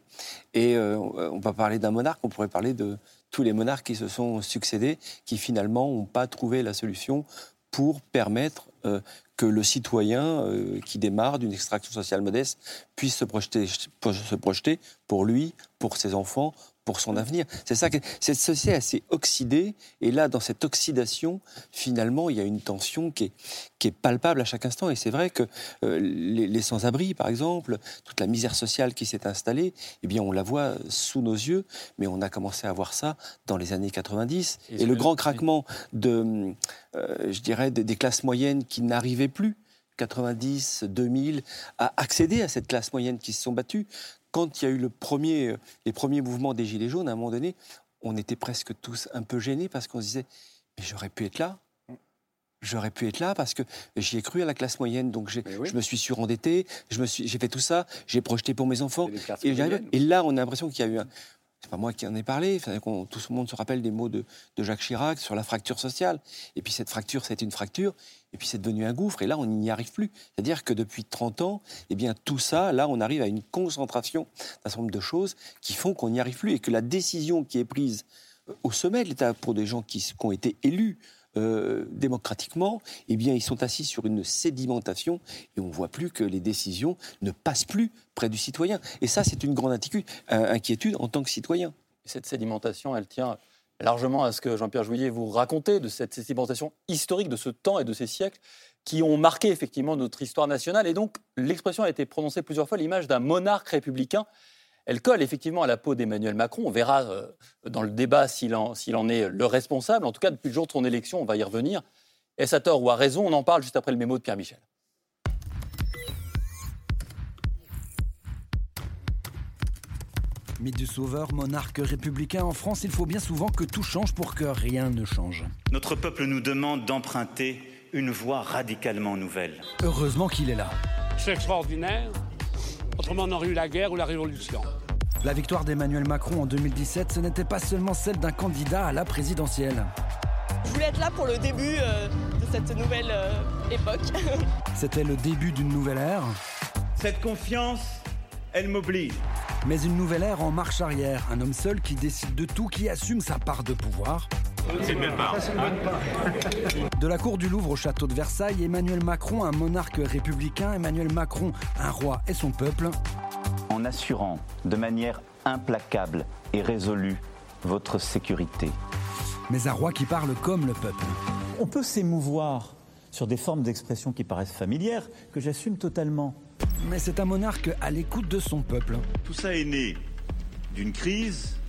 Et euh, on va parler d'un monarque, on pourrait parler de, tous les monarques qui se sont succédés, qui finalement n'ont pas trouvé la solution pour permettre euh, que le citoyen euh, qui démarre d'une extraction sociale modeste puisse se projeter, se projeter pour lui, pour ses enfants, pour son avenir. C'est ça que cette société assez oxydée. Et là, dans cette oxydation, finalement, il y a une tension qui est, qui est palpable à chaque instant. Et c'est vrai que euh, les, sans-abri, par exemple, toute la misère sociale qui s'est installée, eh bien, on la voit sous nos yeux. Mais on a commencé à voir ça dans les années 90. Et, le grand craquement de, euh, je dirais, des classes moyennes qui n'arrivaient plus 90, 2000, à accéder à cette classe moyenne qui se sont battues. Quand il y a eu le premier, les premiers mouvements des Gilets jaunes, à un moment donné, on était presque tous un peu gênés parce qu'on se disait Mais j'aurais pu être là. J'aurais pu être là parce que j'y ai cru à la classe moyenne, donc je me suis surendetté, j'ai fait tout ça, j'ai projeté pour mes enfants. Et, et, là, on a l'impression qu'il y a eu un, c'est pas moi qui en ai parlé, tout le monde se rappelle des mots de, Jacques Chirac sur la fracture sociale. Et puis cette fracture, c'est une fracture, et puis c'est devenu un gouffre, et là, on n'y arrive plus. C'est-à-dire que depuis 30 ans, eh bien, tout ça, là, on arrive à une concentration d'un certain nombre de choses qui font qu'on n'y arrive plus, et que la décision qui est prise euh, au sommet de l'État pour des gens qui ont été élus euh, démocratiquement, eh bien, ils sont assis sur une sédimentation et on ne voit plus que les décisions ne passent plus près du citoyen. Et ça, c'est une grande euh, inquiétude en tant que citoyen. Cette sédimentation, elle tient largement à ce que Jean-Pierre Jouillet vous racontait de cette sédimentation historique de ce temps et de ces siècles qui ont marqué effectivement notre histoire nationale. Et donc, l'expression a été prononcée plusieurs fois, l'image d'un monarque républicain elle colle effectivement à la peau d'Emmanuel Macron. On verra euh, dans le débat s'il en, est le responsable. En tout cas, depuis le jour de son élection, on va y revenir. Est-ce à tort ou à raison? On en parle juste après le mémo de Pierre Michel. Mythe du sauveur, monarque républicain en France, il faut bien souvent que tout change pour que rien ne change. Notre peuple nous demande d'emprunter une voie radicalement nouvelle. Heureusement qu'il est là. C'est extraordinaire. Autrement, on aurait eu la guerre ou la révolution. La victoire d'Emmanuel Macron en 2017, ce n'était pas seulement celle d'un candidat à la présidentielle. Je voulais être là pour le début euh, de cette nouvelle euh, époque. C'était le début d'une nouvelle ère. Cette confiance, elle m'oblige. Mais une nouvelle ère en marche arrière, un homme seul qui décide de tout, qui assume sa part de pouvoir. C'est une part. De la cour du Louvre au château de Versailles, Emmanuel Macron, un monarque républicain, Emmanuel Macron, un roi et son peuple. En assurant de manière implacable et résolue votre sécurité. Mais un roi qui parle comme le peuple. On peut s'émouvoir sur des formes d'expression qui paraissent familières, que j'assume totalement. Mais c'est un monarque à l'écoute de son peuple. Tout ça est né d'une crise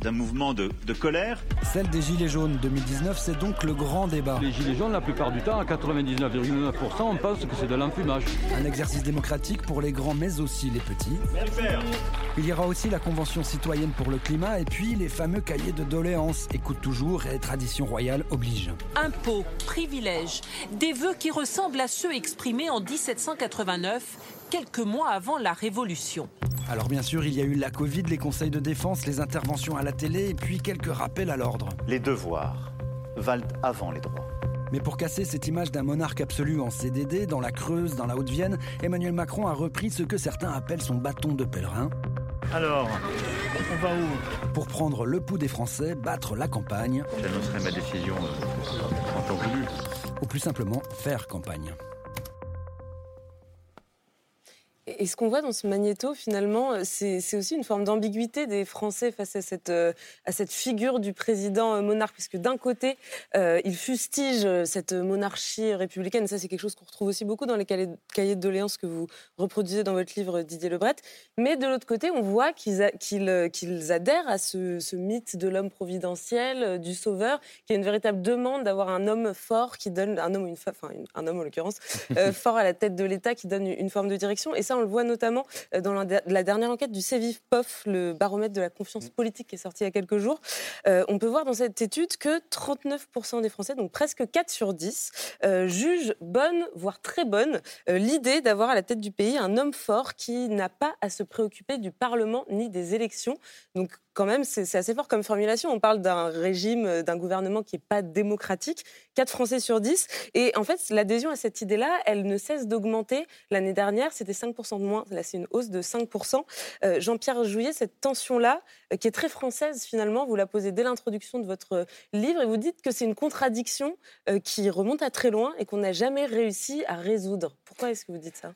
d'un mouvement de, colère. Celle des Gilets jaunes 2019, c'est donc le grand débat. Les Gilets jaunes, la plupart du temps, à 99,9%, on pense que c'est de l'enfumage. Un exercice démocratique pour les grands, mais aussi les petits. Il y aura aussi la Convention citoyenne pour le climat et puis les fameux cahiers de doléances. Écoute toujours et tradition royale oblige. Impôts, privilèges, des vœux qui ressemblent à ceux exprimés en 1789 quelques mois avant la Révolution. Alors bien sûr, il y a eu la Covid, les conseils de défense, les interventions à la télé et puis quelques rappels à l'ordre. Les devoirs valent avant les droits. Mais pour casser cette image d'un monarque absolu en CDD, dans la Creuse, dans la Haute-Vienne, Emmanuel Macron a repris ce que certains appellent son bâton de pèlerin. Alors, on va où? Pour prendre le pouls des Français, battre la campagne. J'annoncerai ma décision euh, en temps voulu. Ou plus simplement, faire campagne. Et ce qu'on voit dans ce magnéto, finalement, euh, c'est aussi une forme d'ambiguïté des Français face à cette, euh, à cette figure du président euh, monarque, puisque d'un côté, il fustige cette monarchie républicaine, ça c'est quelque chose qu'on retrouve aussi beaucoup dans les cahiers de doléances que vous reproduisez dans votre livre Didier Lebret, mais de l'autre côté, on voit qu'ils adhèrent à ce, mythe de l'homme providentiel, du sauveur, qui est une véritable demande d'avoir un homme fort qui donne, un homme ou une femme, enfin un homme en l'occurrence, fort à la tête de l'État qui donne une forme de direction, et ça on le voit notamment euh, dans la, dernière enquête du CEVIF-POF, le baromètre de la confiance mm. politique qui est sorti il y a quelques jours. Euh, on peut voir dans cette étude que 39% des Français, donc presque 4 sur 10, euh, jugent bonne, voire très bonne, l'idée d'avoir à la tête du pays un homme fort qui n'a pas à se préoccuper du Parlement ni des élections. Donc quand même, c'est assez fort comme formulation. On parle d'un régime, d'un gouvernement qui n'est pas démocratique. 4 Français sur 10. Et en fait, l'adhésion à cette idée-là, elle ne cesse d'augmenter. L'année dernière, c'était 5% de moins. Là, c'est une hausse de 5%. Euh, Jean-Pierre Jouillet, cette tension-là, euh, qui est très française finalement, vous la posez dès l'introduction de votre livre et vous dites que c'est une contradiction qui remonte à très loin et qu'on n'a jamais réussi à résoudre. Pourquoi est-ce que vous dites ça?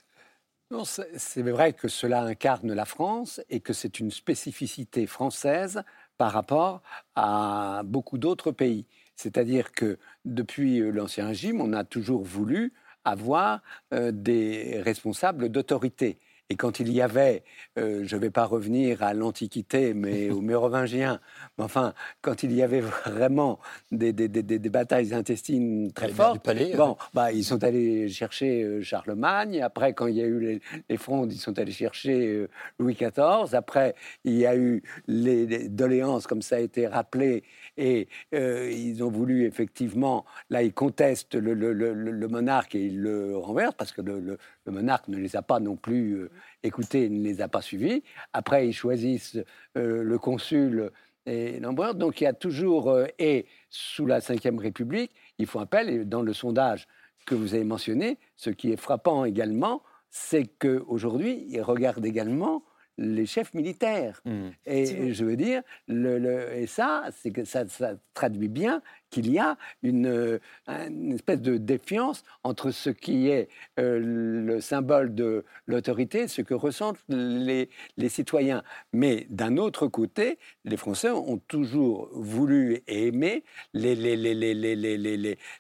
C'est vrai que cela incarne la France et que c'est une spécificité française par rapport à beaucoup d'autres pays. C'est-à-dire que depuis l'Ancien Régime, on a toujours voulu avoir des responsables d'autorité. Et quand il y avait, euh, je ne vais pas revenir à l'Antiquité, mais aux Mérovingiens, mais enfin, quand il y avait vraiment des, des, des, des batailles intestines très fortes, palais, bon, bah, ils sont allés chercher euh, Charlemagne. Après, quand il y a eu les, les, frondes, ils sont allés chercher euh, Louis XIV. Après, il y a eu les, doléances, comme ça a été rappelé, et ils ont voulu effectivement, là, ils contestent le, le, le, le monarque et ils le renversent parce que le, monarque ne les a pas non plus écoutez, il ne les a pas suivis. Après, ils choisissent euh, le consul et l'empereur. Donc il y a toujours, euh, et sous la Ve République, il faut appel, et dans le sondage que vous avez mentionné, ce qui est frappant également, c'est qu'aujourd'hui, ils regardent également les chefs militaires. Mmh. Et je veux dire, le, et ça, c'est que ça, ça, traduit bien qu'il y a une, une, espèce de défiance entre ce qui est euh, le symbole de l'autorité, ce que ressentent les, les citoyens. Mais d'un autre côté, les Français ont toujours voulu et aimé les, les, les,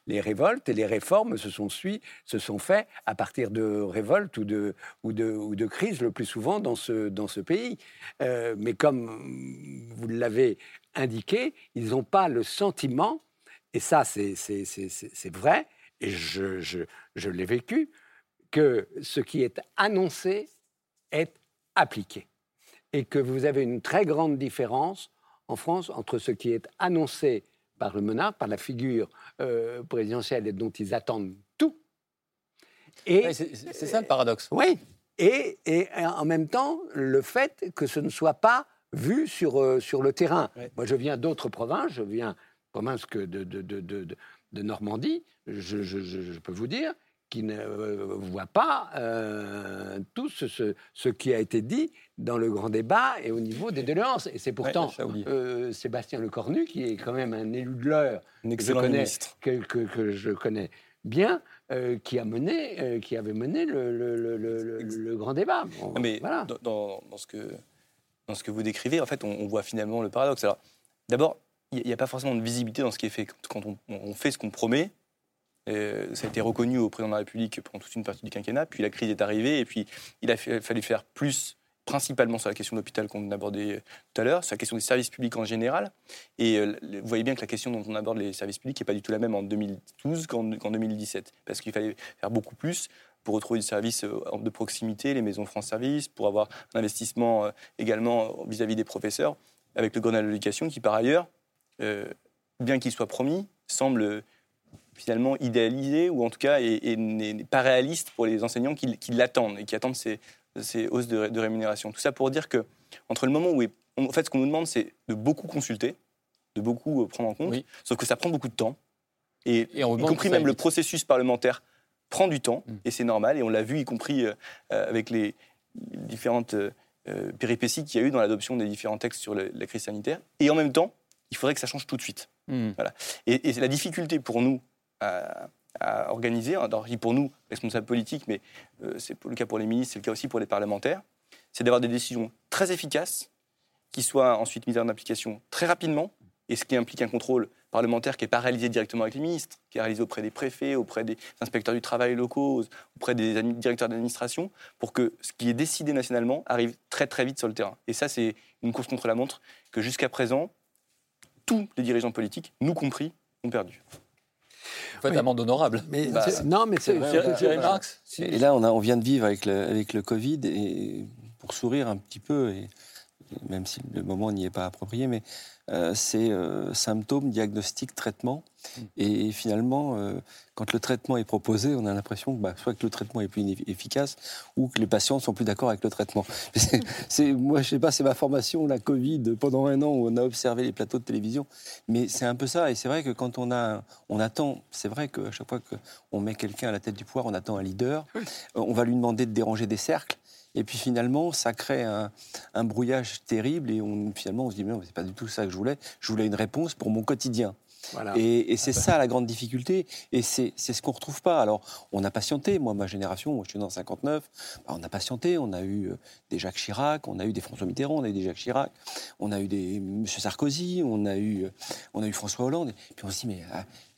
les, révoltes et les réformes se sont, se sont faites à partir de révoltes ou de, ou de, ou de crises le plus souvent dans ce, dans ce pays. Euh, mais comme vous l'avez indiqué, ils n'ont pas le sentiment et ça c'est vrai, et je, je, je l'ai vécu, que ce qui est annoncé est appliqué. Et que vous avez une très grande différence en France entre ce qui est annoncé par le monarque, par la figure euh, présidentielle et dont ils attendent tout. Et c'est ça le paradoxe. Oui. Et, et, en même temps, le fait que ce ne soit pas vu sur, euh, sur le terrain. Moi, je viens d'autres provinces, je viens province que de, de, de, de Normandie, je, je, je, peux vous dire, qui ne euh, voit pas euh, tout ce, ce, qui a été dit dans le grand débat et au niveau des doléances. Et c'est pourtant euh, Sébastien Lecornu, qui est quand même un élu de l'heure, que, que, que, je connais bien, qui, a mené, qui avait mené le, le, le, le grand débat. mais voilà. dans, dans, ce que, dans ce que vous décrivez, en fait, on, on voit finalement le paradoxe. Alors, d'abord, il n'y a pas forcément de visibilité dans ce qui est fait. Quand on, fait ce qu'on promet, euh, ça a été reconnu au président de la République pendant toute une partie du quinquennat, puis la crise est arrivée, et puis il a fallu faire plus, principalement sur la question de l'hôpital qu'on abordait tout à l'heure, sur la question des services publics en général. Et euh, vous voyez bien que la question dont on aborde les services publics n'est pas du tout la même en 2012 qu'en 2017, parce qu'il fallait faire beaucoup plus pour retrouver du service euh, de proximité, les maisons France Service, pour avoir un investissement également vis-à-vis -vis des professeurs, avec le Grenelle de l'éducation qui, par ailleurs, euh, bien qu'il soit promis, semble finalement idéalisé ou en tout cas n'est pas réaliste pour les enseignants qui, l'attendent et qui attendent ces, hausses de, rémunération. Tout ça pour dire que entre le moment où, en fait, ce qu'on nous demande, c'est de beaucoup consulter, de beaucoup euh, prendre en compte, sauf que ça prend beaucoup de temps. Et, y compris même le processus parlementaire prend du temps, mm. et c'est normal, et on l'a vu, y compris euh, avec les différentes péripéties qu'il y a eu dans l'adoption des différents textes sur la crise sanitaire. Et en même temps, il faudrait que ça change tout de suite. Hmm. Voilà. Et, et la difficulté pour nous à, organiser, alors pour nous, responsables politiques, mais euh, c'est le cas pour les ministres, c'est le cas aussi pour les parlementaires, c'est d'avoir des décisions très efficaces qui soient ensuite mises en application très rapidement, et ce qui implique un contrôle parlementaire qui n'est pas réalisé directement avec les ministres, qui est réalisé auprès des préfets, auprès des inspecteurs du travail locaux, auprès des directeurs d'administration, pour que ce qui est décidé nationalement arrive très très vite sur le terrain. Et ça, c'est une course contre la montre que jusqu'à présent, tous les dirigeants politiques, nous compris, ont perdu. Vous faites amende honorable. Mais bah, non, mais c'est Et là, on, a, on vient de vivre avec le, avec le Covid, et pour sourire un petit peu, et même si le moment n'y est pas approprié, mais euh, c'est euh, symptômes, diagnostic, traitement. Mm. Et finalement, euh, quand le traitement est proposé, on a l'impression que bah, soit que le traitement est plus efficace ou que les patients sont plus d'accord avec le traitement. c'est, moi, je sais pas, c'est ma formation, la Covid, pendant un an où on a observé les plateaux de télévision. Mais c'est un peu ça. Et c'est vrai que quand on, a, on attend, c'est vrai qu'à chaque fois qu'on met quelqu'un à la tête du pouvoir, on attend un leader. On va lui demander de déranger des cercles. Et puis finalement, ça crée un, brouillage terrible et on, finalement, on se dit, mais non, c'est pas du tout ça que je voulais. Je voulais une réponse pour mon quotidien. Et, c'est ça la grande difficulté. Et c'est ce qu'on ne retrouve pas. Alors, on a patienté. Moi, ma génération, moi, je suis dans 59. Bah, on a patienté. On a eu euh, des Jacques Chirac, on a eu des François Mitterrand, on a eu des Jacques Chirac, on a eu des M. Sarkozy, on a eu, euh, on a eu François Hollande. Et puis on se dit, mais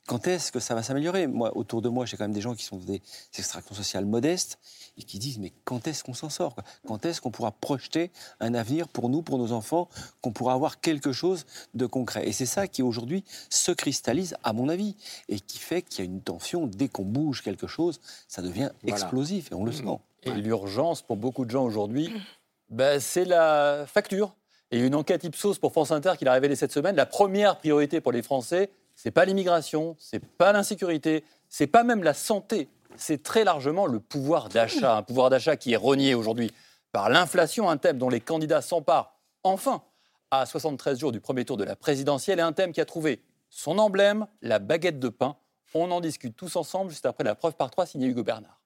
quand est-ce que ça va s'améliorer? Moi, autour de moi, j'ai quand même des gens qui sont des extractions sociales modestes et qui disent mais quand est-ce qu'on s'en sort Quand est-ce qu'on pourra projeter un avenir pour nous, pour nos enfants, qu'on pourra avoir quelque chose de concret? Et c'est ça qui aujourd'hui se cristallise, à mon avis, et qui fait qu'il y a une tension. Dès qu'on bouge quelque chose, ça devient explosif et on le sent. Et l'urgence pour beaucoup de gens aujourd'hui, ben, c'est la facture. Et une enquête Ipsos pour France Inter qui l'a révélé cette semaine, la première priorité pour les Français, c'est pas l'immigration, c'est pas l'insécurité, c'est pas même la santé, c'est très largement le pouvoir d'achat, un pouvoir d'achat qui est renié aujourd'hui par l'inflation, un thème dont les candidats s'emparent enfin à 73 jours du premier tour de la présidentielle et un thème qui a trouvé son emblème, la baguette de pain. On en discute tous ensemble juste après la preuve par trois signée Hugo Bernard.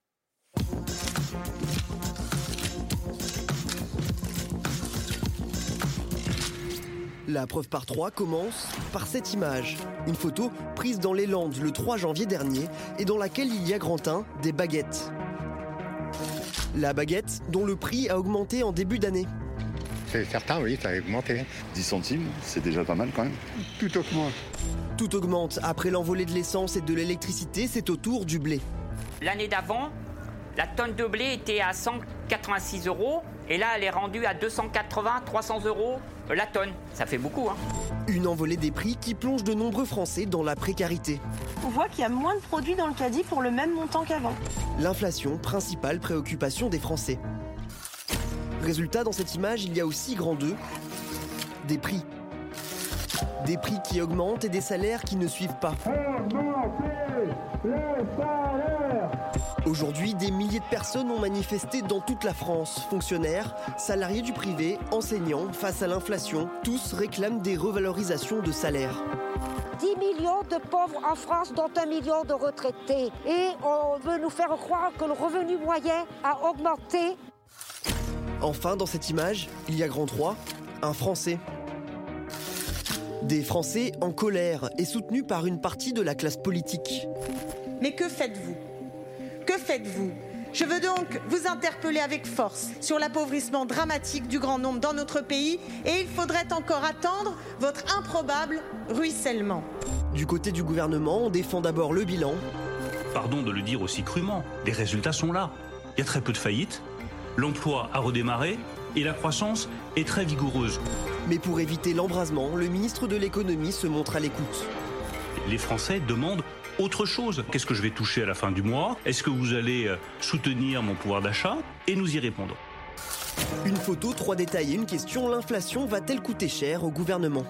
La preuve par trois commence par cette image. Une photo prise dans les Landes le 3 janvier dernier et dans laquelle il y a grand un des baguettes. La baguette dont le prix a augmenté en début d'année. C'est certain, oui, ça a augmenté. 10 centimes, c'est déjà pas mal quand même. Tout augmente. Tout augmente. Après l'envolée de l'essence et de l'électricité, c'est au tour du blé. L'année d'avant, la tonne de blé était à 186 euros et là, elle est rendue à 280, 300 euros la tonne. Ça fait beaucoup. Hein. Une envolée des prix qui plonge de nombreux Français dans la précarité. On voit qu'il y a moins de produits dans le caddie pour le même montant qu'avant. L'inflation, principale préoccupation des Français. Résultat, dans cette image, il y a aussi grand deux, des prix. Des prix qui augmentent et des salaires qui ne suivent pas. Aujourd'hui, des milliers de personnes ont manifesté dans toute la France. Fonctionnaires, salariés du privé, enseignants, face à l'inflation, tous réclament des revalorisations de salaire. 10 millions de pauvres en France, dont un million de retraités. Et on veut nous faire croire que le revenu moyen a augmenté. Enfin, dans cette image, il y a grand 3, un Français. Des Français en colère et soutenus par une partie de la classe politique. Mais que faites-vous? Que faites-vous? Je veux donc vous interpeller avec force sur l'appauvrissement dramatique du grand nombre dans notre pays et il faudrait encore attendre votre improbable ruissellement. Du côté du gouvernement, on défend d'abord le bilan. Pardon de le dire aussi crûment, les résultats sont là. Il y a très peu de faillites, l'emploi a redémarré et la croissance est très vigoureuse. Mais pour éviter l'embrasement, le ministre de l'économie se montre à l'écoute. Les Français demandent autre chose. Qu'est-ce que je vais toucher à la fin du mois? Est-ce que vous allez euh, soutenir mon pouvoir d'achat? Et nous y répondons. Une photo, trois détails et une question. L'inflation va-t-elle coûter cher au gouvernement?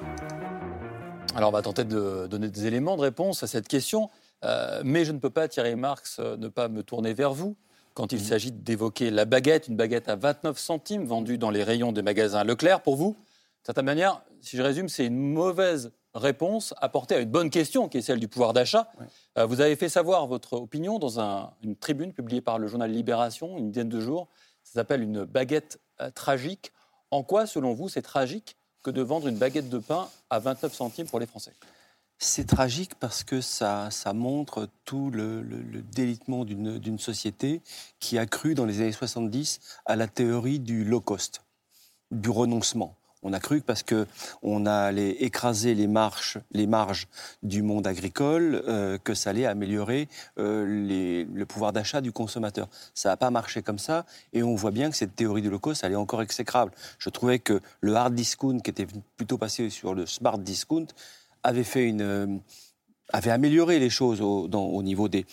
Alors on va tenter de donner des éléments de réponse à cette question. Euh, mais je ne peux pas, Thierry Marx, euh, ne pas me tourner vers vous quand il mmh. s'agit d'évoquer la baguette, une baguette à 29 centimes vendue dans les rayons des magasins Leclerc. Pour vous, de certaine manière, si je résume, c'est une mauvaise réponse apportée à une bonne question qui est celle du pouvoir d'achat. Euh, vous avez fait savoir votre opinion dans une tribune publiée par le journal Libération, une dizaine de jours. Ça s'appelle une baguette euh, tragique. En quoi, selon vous, c'est tragique que de vendre une baguette de pain à 29 centimes pour les Français? C'est tragique parce que ça, ça montre tout le, le délitement d'une société qui a cru dans les années 70 à la théorie du low cost, du renoncement. On a cru parce que on allait écraser les marges, les marges du monde agricole, euh, que ça allait améliorer euh, le pouvoir d'achat du consommateur. Ça n'a pas marché comme ça, et on voit bien que cette théorie low cost, elle est encore exécrable. Je trouvais que le hard discount, qui était plutôt passé sur le smart discount, avait fait une avait amélioré les choses au, au niveau de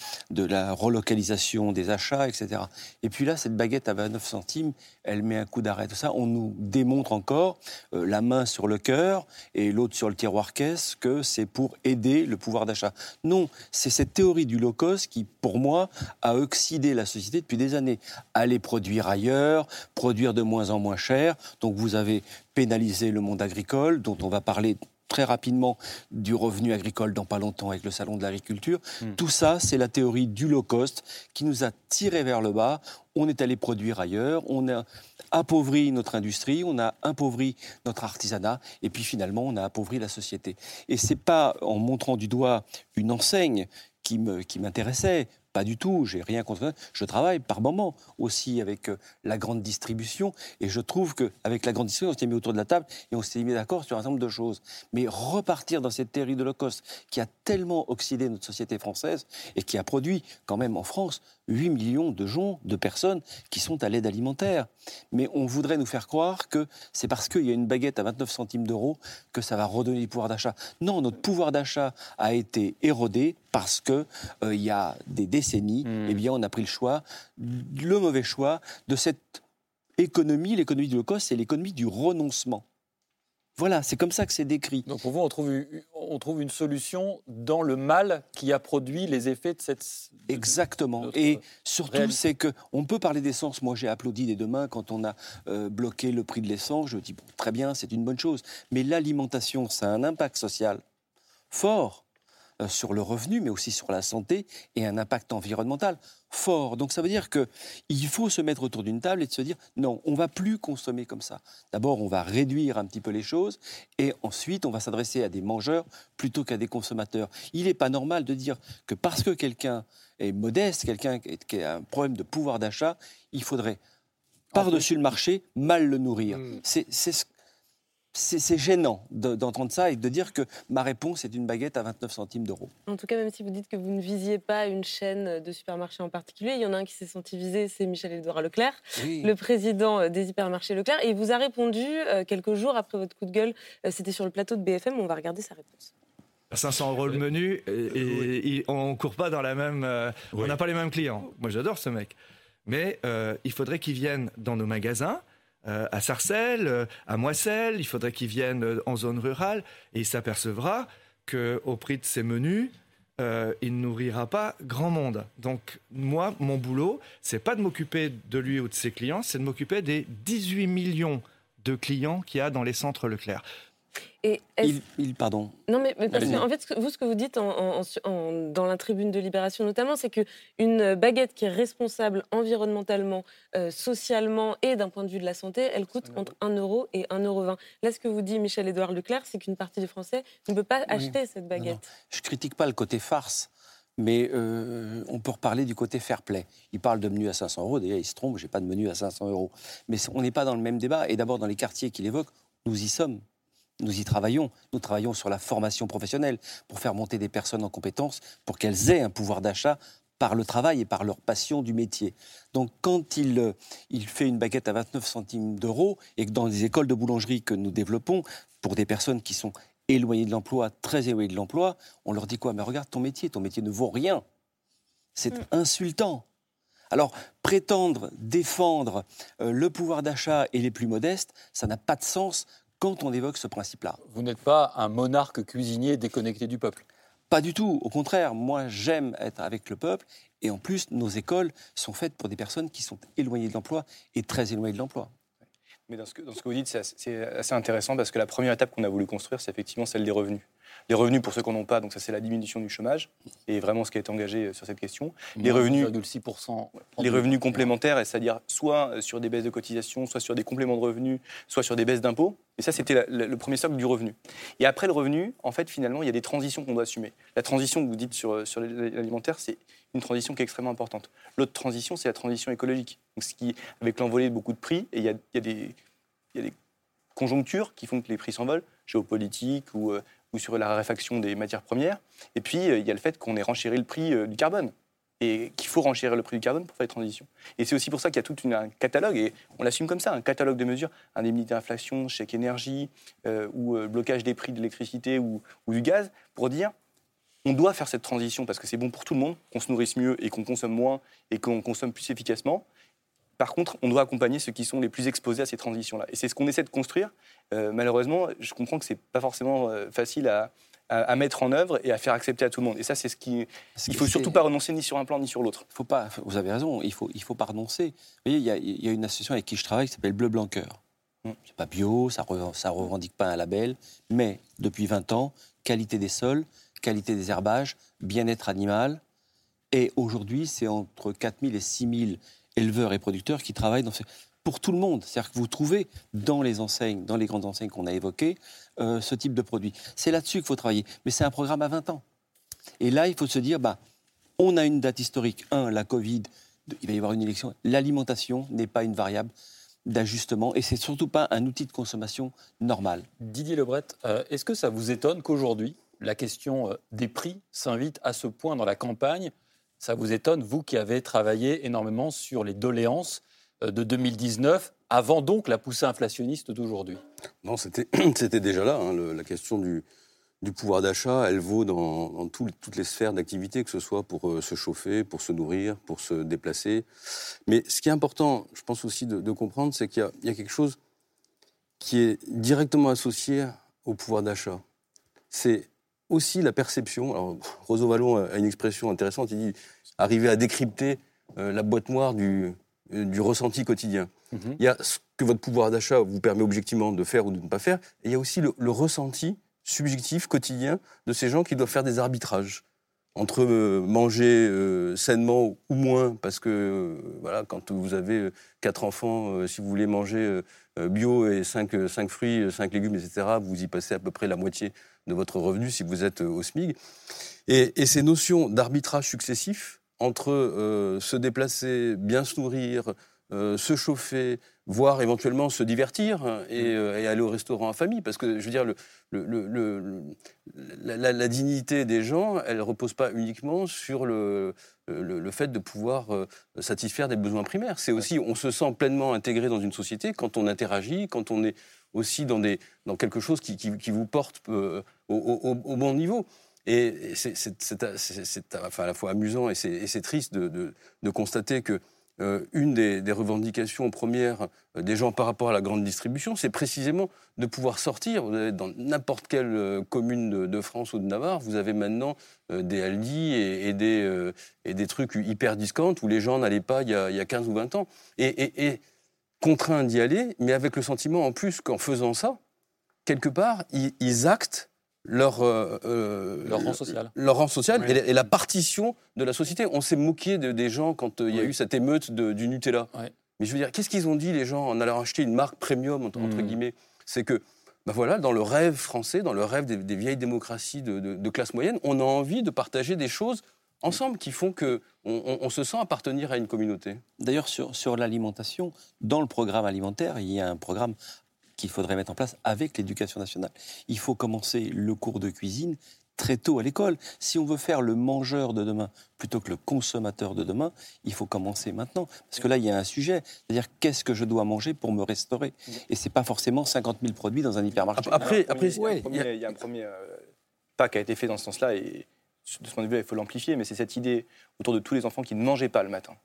la relocalisation des achats, etc. Et puis là, cette baguette à 29 centimes, elle met un coup d'arrêt. Tout ça, on nous démontre encore, euh, la main sur le cœur et l'autre sur le tiroir caisse, que c'est pour aider le pouvoir d'achat. Non, c'est cette théorie du low cost qui, pour moi, a oxydé la société depuis des années. Aller produire ailleurs, produire de moins en moins cher. Donc vous avez pénalisé le monde agricole, dont on va parler très rapidement du revenu agricole dans pas longtemps avec le salon de l'agriculture. Hmm. Tout ça, c'est la théorie du low cost qui nous a tiré vers le bas. On est allé produire ailleurs, on a appauvri notre industrie, on a appauvri notre artisanat, et puis finalement, on a appauvri la société. Et c'est pas en montrant du doigt une enseigne qui m'intéressait, pas du tout, j'ai rien contre. Je travaille par moment aussi avec euh, la grande distribution et je trouve qu'avec la grande distribution, on s'est mis autour de la table et on s'est mis d'accord sur un certain nombre de choses. Mais repartir dans cette théorie de low cost qui a tellement oxydé notre société française et qui a produit quand même en France 8 millions de gens, de personnes qui sont à l'aide alimentaire. Mais on voudrait nous faire croire que c'est parce qu'il y a une baguette à 29 centimes d'euros que ça va redonner du pouvoir d'achat. Non, notre pouvoir d'achat a été érodé parce qu'il euh, y a des décennies, eh bien, on a pris le choix, le mauvais choix de cette économie. L'économie du low cost, c'est l'économie du renoncement. Voilà, c'est comme ça que c'est décrit. Donc pour vous, on trouve, on trouve une solution dans le mal qui a produit les effets de cette... Exactement. Et surtout, c'est que on peut parler d'essence. Moi, j'ai applaudi des deux mains quand on a euh, bloqué le prix de l'essence. Je dis, bon, très bien, c'est une bonne chose. Mais l'alimentation, ça a un impact social fort. Euh, sur le revenu, mais aussi sur la santé et un impact environnemental fort. Donc ça veut dire qu'il faut se mettre autour d'une table et de se dire non, on va plus consommer comme ça. D'abord, on va réduire un petit peu les choses et ensuite, on va s'adresser à des mangeurs plutôt qu'à des consommateurs. Il n'est pas normal de dire que parce que quelqu'un est modeste, quelqu'un qui a un problème de pouvoir d'achat, il faudrait par-dessus le marché mal le nourrir. Hmm. C'est ce c'est gênant d'entendre ça et de dire que ma réponse est une baguette à 29 centimes d'euros. En tout cas, même si vous dites que vous ne visiez pas une chaîne de supermarchés en particulier, il y en a un qui s'est senti visé, c'est Michel-Édouard Leclerc, le président euh, des hypermarchés Leclerc. Et il vous a répondu euh, quelques jours après votre coup de gueule, euh, c'était sur le plateau de BFM, on va regarder sa réponse. 500 euros le menu et, on ne court pas dans la même... On n'a pas les mêmes clients. Moi, j'adore ce mec. Mais il faudrait qu'il vienne dans nos magasins, euh, à Sarcelles, euh, à Moisselles, il faudrait qu'il vienne euh, en zone rurale, et il s'apercevra qu'au prix de ces menus, il ne nourrira pas grand monde. Donc moi, mon boulot, c'est pas de m'occuper de lui ou de ses clients, c'est de m'occuper des 18 millions de clients qu'il y a dans les centres Leclerc il, pardon. Non, mais, parce en fait, vous, ce que vous dites en, dans la tribune de Libération notamment, c'est qu'une baguette qui est responsable environnementalement, euh, socialement et d'un point de vue de la santé, elle coûte entre 1 euro et 1,20 euro. Là, ce que vous dit Michel-Édouard Leclerc, c'est qu'une partie des Français ne peut pas acheter cette baguette. Je ne critique pas le côté farce. Mais euh, on peut reparler du côté fair play. Il parle de menu à 500 euros. D'ailleurs, il se trompe, j'ai pas de menu à 500 euros. Mais on n'est pas dans le même débat. Et d'abord, dans les quartiers qu'il évoque, nous y sommes. Nous y travaillons. Nous travaillons sur la formation professionnelle pour faire monter des personnes en compétences, pour qu'elles aient un pouvoir d'achat par le travail et par leur passion du métier. Donc quand il, euh, il fait une baguette à 29 centimes d'euros et que dans les écoles de boulangerie que nous développons, pour des personnes qui sont éloignées de l'emploi, très éloignées de l'emploi, on leur dit quoi? Mais regarde ton métier, ton métier ne vaut rien. C'est mm. insultant. Alors, prétendre défendre euh, le pouvoir d'achat et les plus modestes, ça n'a pas de sens quand on évoque ce principe-là. Vous n'êtes pas un monarque cuisinier déconnecté du peuple Pas du tout. Au contraire, moi, j'aime être avec le peuple. Et en plus, nos écoles sont faites pour des personnes qui sont éloignées de l'emploi et très éloignées de l'emploi. Mais dans ce, que, dans ce que vous dites, c'est assez intéressant parce que la première étape qu'on a voulu construire, c'est effectivement celle des revenus les revenus pour ceux qui n'en ont pas, donc ça c'est la diminution du chômage, et vraiment ce qui a été engagé euh, sur cette question. Les revenus, les revenus complémentaires, c'est-à-dire soit euh, sur des baisses de cotisations, soit sur des compléments de revenus, soit sur des baisses d'impôts. Et ça, c'était le premier socle du revenu. Et après le revenu, en fait, finalement, il y a des transitions qu'on doit assumer. La transition que vous dites sur, euh, sur l'alimentaire, c'est une transition qui est extrêmement importante. L'autre transition, c'est la transition écologique. Donc, ce qui, avec l'envolée de beaucoup de prix, et il y a, il y a des, il y a des conjonctures qui font que les prix s'envolent, géopolitiques ou, ou sur la raréfaction des matières premières. Et puis, euh, il y a le fait qu'on ait renchéri le prix euh, du carbone et qu'il faut renchérir le prix du carbone pour faire les transitions. Et c'est aussi pour ça qu'il y a tout un catalogue, et on l'assume comme ça, un catalogue de mesures, indemnité d'inflation, chèque énergie, euh, ou blocage des prix de l'électricité ou, ou, du gaz, pour dire on doit faire cette transition parce que c'est bon pour tout le monde, qu'on se nourrisse mieux et qu'on consomme moins et qu'on consomme plus efficacement. Par contre, on doit accompagner ceux qui sont les plus exposés à ces transitions-là. Et c'est ce qu'on essaie de construire. Euh, malheureusement, je comprends que ce n'est pas forcément euh, facile à, mettre en œuvre et à faire accepter à tout le monde. Et ça, c'est ce qui. Il ne faut surtout pas renoncer ni sur un plan ni sur l'autre. Faut pas. Vous avez raison. Il faut. Il faut pas renoncer. Vous voyez, il y, a, une association avec qui je travaille qui s'appelle Bleu Blanc Cœur. Mm. C'est pas bio, ça ne revendique pas un label, mais depuis 20 ans, qualité des sols, qualité des herbages, bien-être animal. Et aujourd'hui, c'est entre 4000 et 6000 éleveurs et producteurs qui travaillent dans ces... pour tout le monde. C'est-à-dire que vous trouvez dans les enseignes, dans les grandes enseignes qu'on a évoquées, euh, ce type de produit. C'est là-dessus qu'il faut travailler. Mais c'est un programme à 20 ans. Et là, il faut se dire, bah, on a une date historique. Un, la Covid, il va y avoir une élection. L'alimentation n'est pas une variable d'ajustement et c'est surtout pas un outil de consommation normal. Didier Lebret, euh, est-ce que ça vous étonne qu'aujourd'hui, la question euh, des prix s'invite à ce point dans la campagne? Ça vous étonne, vous qui avez travaillé énormément sur les doléances de 2019, avant donc la poussée inflationniste d'aujourd'hui Non, c'était déjà là, hein, la question du, du pouvoir d'achat, elle vaut dans, toutes les sphères d'activité, que ce soit pour euh, se chauffer, pour se nourrir, pour se déplacer. Mais ce qui est important, je pense aussi de, comprendre, c'est qu'il y, a quelque chose qui est directement associé au pouvoir d'achat. C'est aussi la perception. Alors, Roseau Vallon a une expression intéressante, il dit arriver à décrypter euh, la boîte noire du, euh, du ressenti quotidien. Mhm. Il y a ce que votre pouvoir d'achat vous permet objectivement de faire ou de ne pas faire, et il y a aussi le ressenti subjectif, quotidien, de ces gens qui doivent faire des arbitrages entre euh, manger euh, sainement ou moins, parce que euh, voilà, quand vous avez quatre enfants, si vous voulez manger bio et cinq, cinq, fruits, cinq légumes, etc., vous y passez à peu près la moitié de votre revenu si vous êtes au SMIG. Et, et ces notions d'arbitrage successif entre se déplacer, bien se nourrir, se chauffer, voire éventuellement se divertir hein, euh, et, aller au restaurant en famille. Parce que, je veux dire, le, le, la, dignité des gens, elle ne repose pas uniquement sur le, fait de pouvoir euh, satisfaire des besoins primaires. C'est aussi, on se sent pleinement intégré dans une société quand on interagit, quand on est aussi dans, des, dans quelque chose qui, qui, vous porte euh, au, bon niveau. Et c'est à la fois amusant et c'est triste de, constater que euh, une des, revendications premières euh, des gens par rapport à la grande distribution, c'est précisément de pouvoir sortir. dans n'importe quelle euh, commune de, France ou de Navarre, vous avez maintenant des Aldi et, des, trucs hyper discount où les gens n'allaient pas il y, a, 15 ou 20 ans. Et, contraints d'y aller, mais avec le sentiment en plus qu'en faisant ça, quelque part, ils actent leur, euh, euh, leur rang social, leur rang social et, la partition de la société. On s'est moqué de, des gens quand euh, il y a eu cette émeute du Nutella. Mais je veux dire, qu'est-ce qu'ils ont dit les gens en allant acheter une marque premium entre, hmm. guillemets? C'est que ben voilà, dans le rêve français, dans le rêve des, vieilles démocraties de, classe moyenne, on a envie de partager des choses ensemble qui font que on, se sent appartenir à une communauté. D'ailleurs, sur, sur l'alimentation, dans le programme alimentaire, il y a un programme qu'il faudrait mettre en place avec l'éducation nationale. Il faut commencer le cours de cuisine très tôt à l'école. Si on veut faire le mangeur de demain plutôt que le consommateur de demain, il faut commencer maintenant. Parce que là, il y a un sujet. C'est-à-dire, qu'est-ce que je dois manger pour me restaurer? Et ce n'est pas forcément 50 000 produits dans un hypermarché. Après, après il, y a, un premier euh, pas qui a été fait dans ce sens-là. Et de ce point de vue-là, il faut l'amplifier. Mais c'est cette idée autour de tous les enfants qui ne mangeaient pas le matin.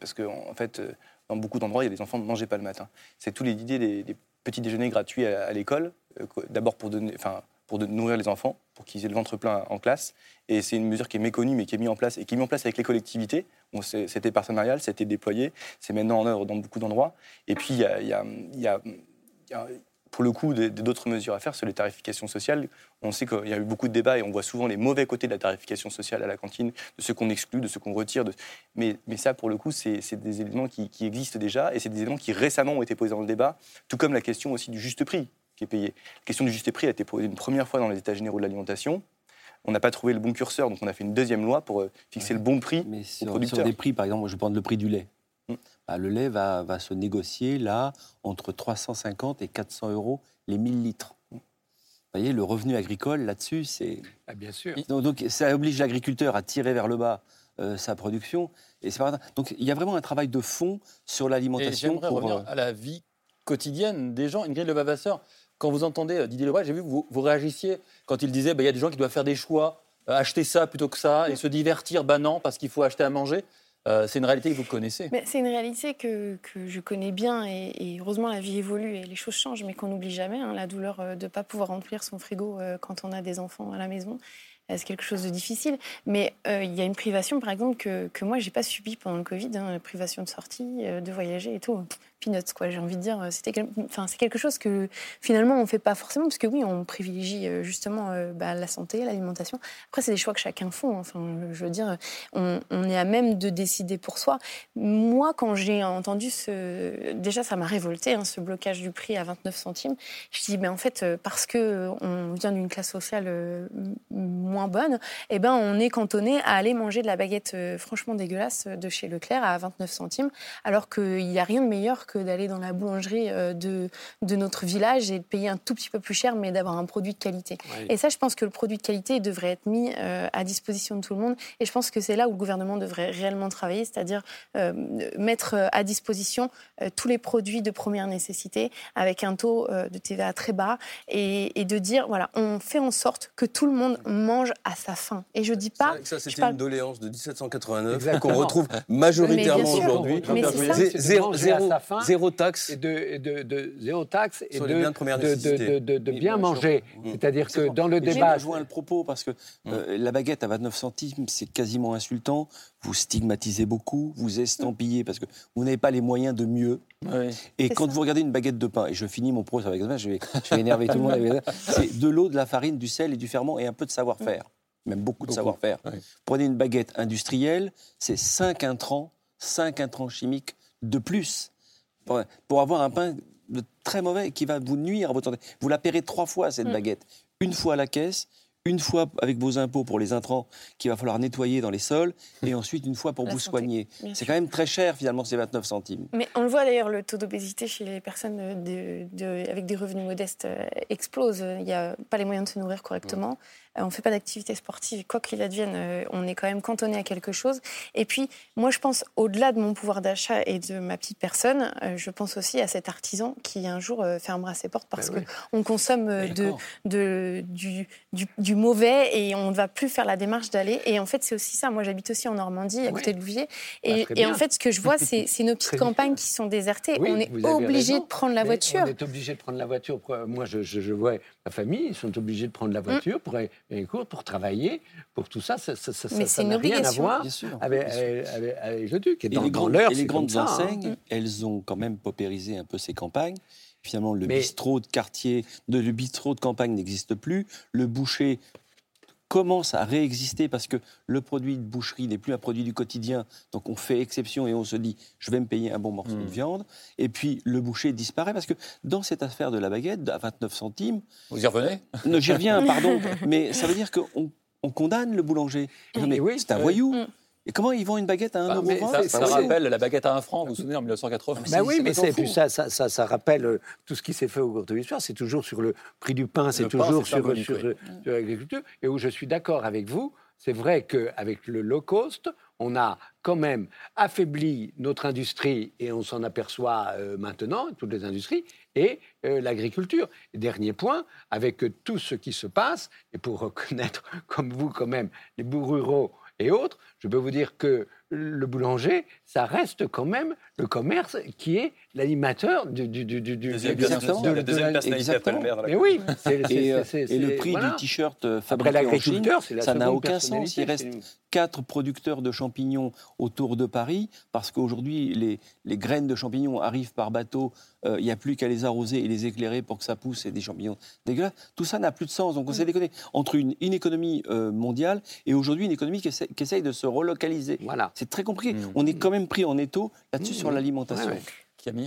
Parce qu'en en fait, euh, dans beaucoup d'endroits, il y a des enfants qui ne mangeaient pas le matin. C'est toute l'idée des, des petit déjeuner gratuit à, l'école, euh, d'abord pour, donner, enfin, pour nourrir les enfants, pour qu'ils aient le ventre plein en classe. Et c'est une mesure qui est méconnue, mais qui est mise en place, et qui est mise en place avec les collectivités. c'était partenarial, c'était déployé, c'est maintenant en œuvre dans beaucoup d'endroits. Et puis, il y a, pour le coup, d'autres mesures à faire sur les tarifications sociales. On sait qu'il y a eu beaucoup de débats et on voit souvent les mauvais côtés de la tarification sociale à la cantine, de ce qu'on exclut, de ce qu'on retire. Mais, mais, ça, pour le coup, c'est des éléments qui, existent déjà et c'est des éléments qui récemment ont été posés dans le débat, tout comme la question aussi du juste prix qui est payé. La question du juste prix a été posée une première fois dans les États généraux de l'alimentation. On n'a pas trouvé le bon curseur, donc on a fait une deuxième loi pour euh, fixer le bon prix mais sur, Sur des prix, par exemple, je prends le prix du lait. Bah, le lait va, va, se négocier là entre 350 et 400 euros les 1000 litres. Vous voyez, le revenu agricole là-dessus, c'est. Ah, bien sûr. Donc, ça oblige l'agriculteur à tirer vers le bas euh, sa production. Et pas... Donc il y a vraiment un travail de fond sur l'alimentation. J'aimerais revenir euh, à la vie quotidienne des gens. Ingrid Levavasseur, quand vous entendez euh, Didier Lebray, j'ai vu que vous, vous, réagissiez quand il disait bah, il y a des gens qui doivent faire des choix, acheter ça plutôt que ça, et se divertir. Ben non, parce qu'il faut acheter à manger. Euh, c'est une réalité que vous connaissez. C'est une réalité que, que, je connais bien et, heureusement la vie évolue et les choses changent, mais qu'on n'oublie jamais. Hein, la douleur euh, de ne pas pouvoir remplir son frigo euh, quand on a des enfants à la maison, c'est quelque chose de difficile. Mais il y a une privation, par exemple, que, que moi, je n'ai pas subie pendant le Covid, hein, privation de sortie, de voyager et tout. Peanuts, quoi. J'ai envie de dire, c'était, enfin, c'est quelque chose que finalement on fait pas forcément, parce que oui, on privilégie justement bah, la santé, l'alimentation. Après, c'est des choix que chacun fait. Enfin, je veux dire, on, est à même de décider pour soi. Moi, quand j'ai entendu ce, déjà, ça m'a révolté, hein, ce blocage du prix à 29 centimes. Je dis, mais en fait, parce que on vient d'une classe sociale moins bonne, eh ben, on est cantonné à aller manger de la baguette franchement dégueulasse de chez Leclerc à 29 centimes, alors qu'il n'y a rien de meilleur que d'aller dans la boulangerie euh, de, de notre village et de payer un tout petit peu plus cher, mais d'avoir un produit de qualité. Et ça, je pense que le produit de qualité devrait être mis euh, à disposition de tout le monde. Et je pense que c'est là où le gouvernement devrait réellement travailler, c'est-à-dire euh, mettre à disposition tous les produits de première nécessité avec un taux de TVA très bas et, et, de dire, voilà, on fait en sorte que tout le monde mange à sa faim. Et je dis pas... Ça, c'était une doléance de 1789 qu'on retrouve majoritairement aujourd'hui. Zéro, zéro, taxe. Et de, de, de, zéro taxe et de, de, de, de, bien manger. C'est-à-dire que dans le débat. Je rejoins le propos parce que euh, la baguette à 29 centimes, c'est quasiment insultant. Vous stigmatisez beaucoup, vous estampillez parce que vous n'avez pas les moyens de mieux. Et quand vous regardez une baguette de pain, et je finis mon propos avec ça, je vais, je vais énerver tout le monde, c'est de l'eau, de la farine, du sel et du ferment et un peu de savoir-faire même beaucoup de savoir-faire. Prenez une baguette industrielle, c'est 5 intrants, 5 intrants chimiques de plus pour, avoir un pain de très mauvais qui va vous nuire à votre santé. Vous la paierez trois fois, cette mm. baguette. Une fois à la caisse, une fois avec vos impôts pour les intrants qu'il va falloir nettoyer dans les sols, et ensuite une fois pour vous soigner. C'est quand même très cher finalement ces 29 centimes. Mais on le voit d'ailleurs, le taux d'obésité chez les personnes avec des revenus modestes euh, explose. Il n'y a pas les moyens de se nourrir correctement. Euh, on ne fait pas d'activité sportive, quoi qu'il advienne, euh, on est quand même cantonné à quelque chose. Et puis, moi, je pense, au-delà de mon pouvoir d'achat et de ma petite personne, euh, je pense aussi à cet artisan qui un jour fermera ses portes parce ben qu'on consomme de, de, du, du, mauvais et on ne va plus faire la démarche d'aller. Et en fait, c'est aussi ça. Moi, j'habite aussi en Normandie, à côté de Louviers. Et, bah, et, en fait, ce que je vois, c'est nos petites campagnes qui sont désertées. on est obligé de prendre la voiture. On est obligé de prendre la voiture. Moi, je, je, vois ma famille, ils sont obligés de prendre la mm. voiture pour pour travailler, pour tout ça, ça n'a rien à voir avec, avec, le Duc. Et, dans, les, grandes, et les grandes hein. enseignes, elles ont quand même paupérisé un peu ces campagnes. Finalement, le bistrot de quartier, de, le bistrot de campagne n'existe plus. Le boucher commence à réexister parce que le produit de boucherie n'est plus un produit du quotidien. Donc on fait exception et on se dit je vais me payer un bon morceau de hmm. viande. Et puis le boucher disparaît parce que dans cette affaire de la baguette à 29 centimes. Vous y revenez? Non, j'y reviens, pardon. mais ça veut dire qu'on on condamne le boulanger. Mais oui, c'est un voyou. Hmm. Et comment ils vendent une baguette à 1 bah, euro Ça, rappelle la baguette à 1 franc, vous vous souvenez, en 1980 bah Oui, mais c'est, ça, ça, ça, ça, rappelle euh, tout ce qui s'est fait au cours de l'histoire. C'est toujours sur le prix du pain, c'est toujours sur, l'agriculture. Et où je suis d'accord avec vous, c'est vrai qu'avec le low cost, on a quand même affaibli notre industrie et on s'en aperçoit euh, maintenant, toutes les industries, et euh, l'agriculture. Dernier point, avec tout ce qui se passe, et pour reconnaître comme vous quand même les bouts ruraux et autres, je peux vous dire que le boulanger, ça reste quand même le commerce qui est l'animateur du, du, du, du, deuxième, de, de, la deuxième personnalité après le maire. Mais oui. et, euh, et, le prix du t-shirt euh, fabriqué en Chine, ça n'a aucun sens. Il reste quatre producteurs de champignons autour de Paris parce qu'aujourd'hui les, les, graines de champignons arrivent par bateau. Euh, il n'y a plus qu'à les arroser et les éclairer pour que ça pousse et des champignons dégueulasses. Tout ça n'a plus de sens. Donc on s'est mm. déconné entre une, une économie mondiale et aujourd'hui une économie qui, essaye de se relocaliser. Voilà. C'est très compliqué. Mm. On est quand même pris en étau là-dessus sur l'alimentation.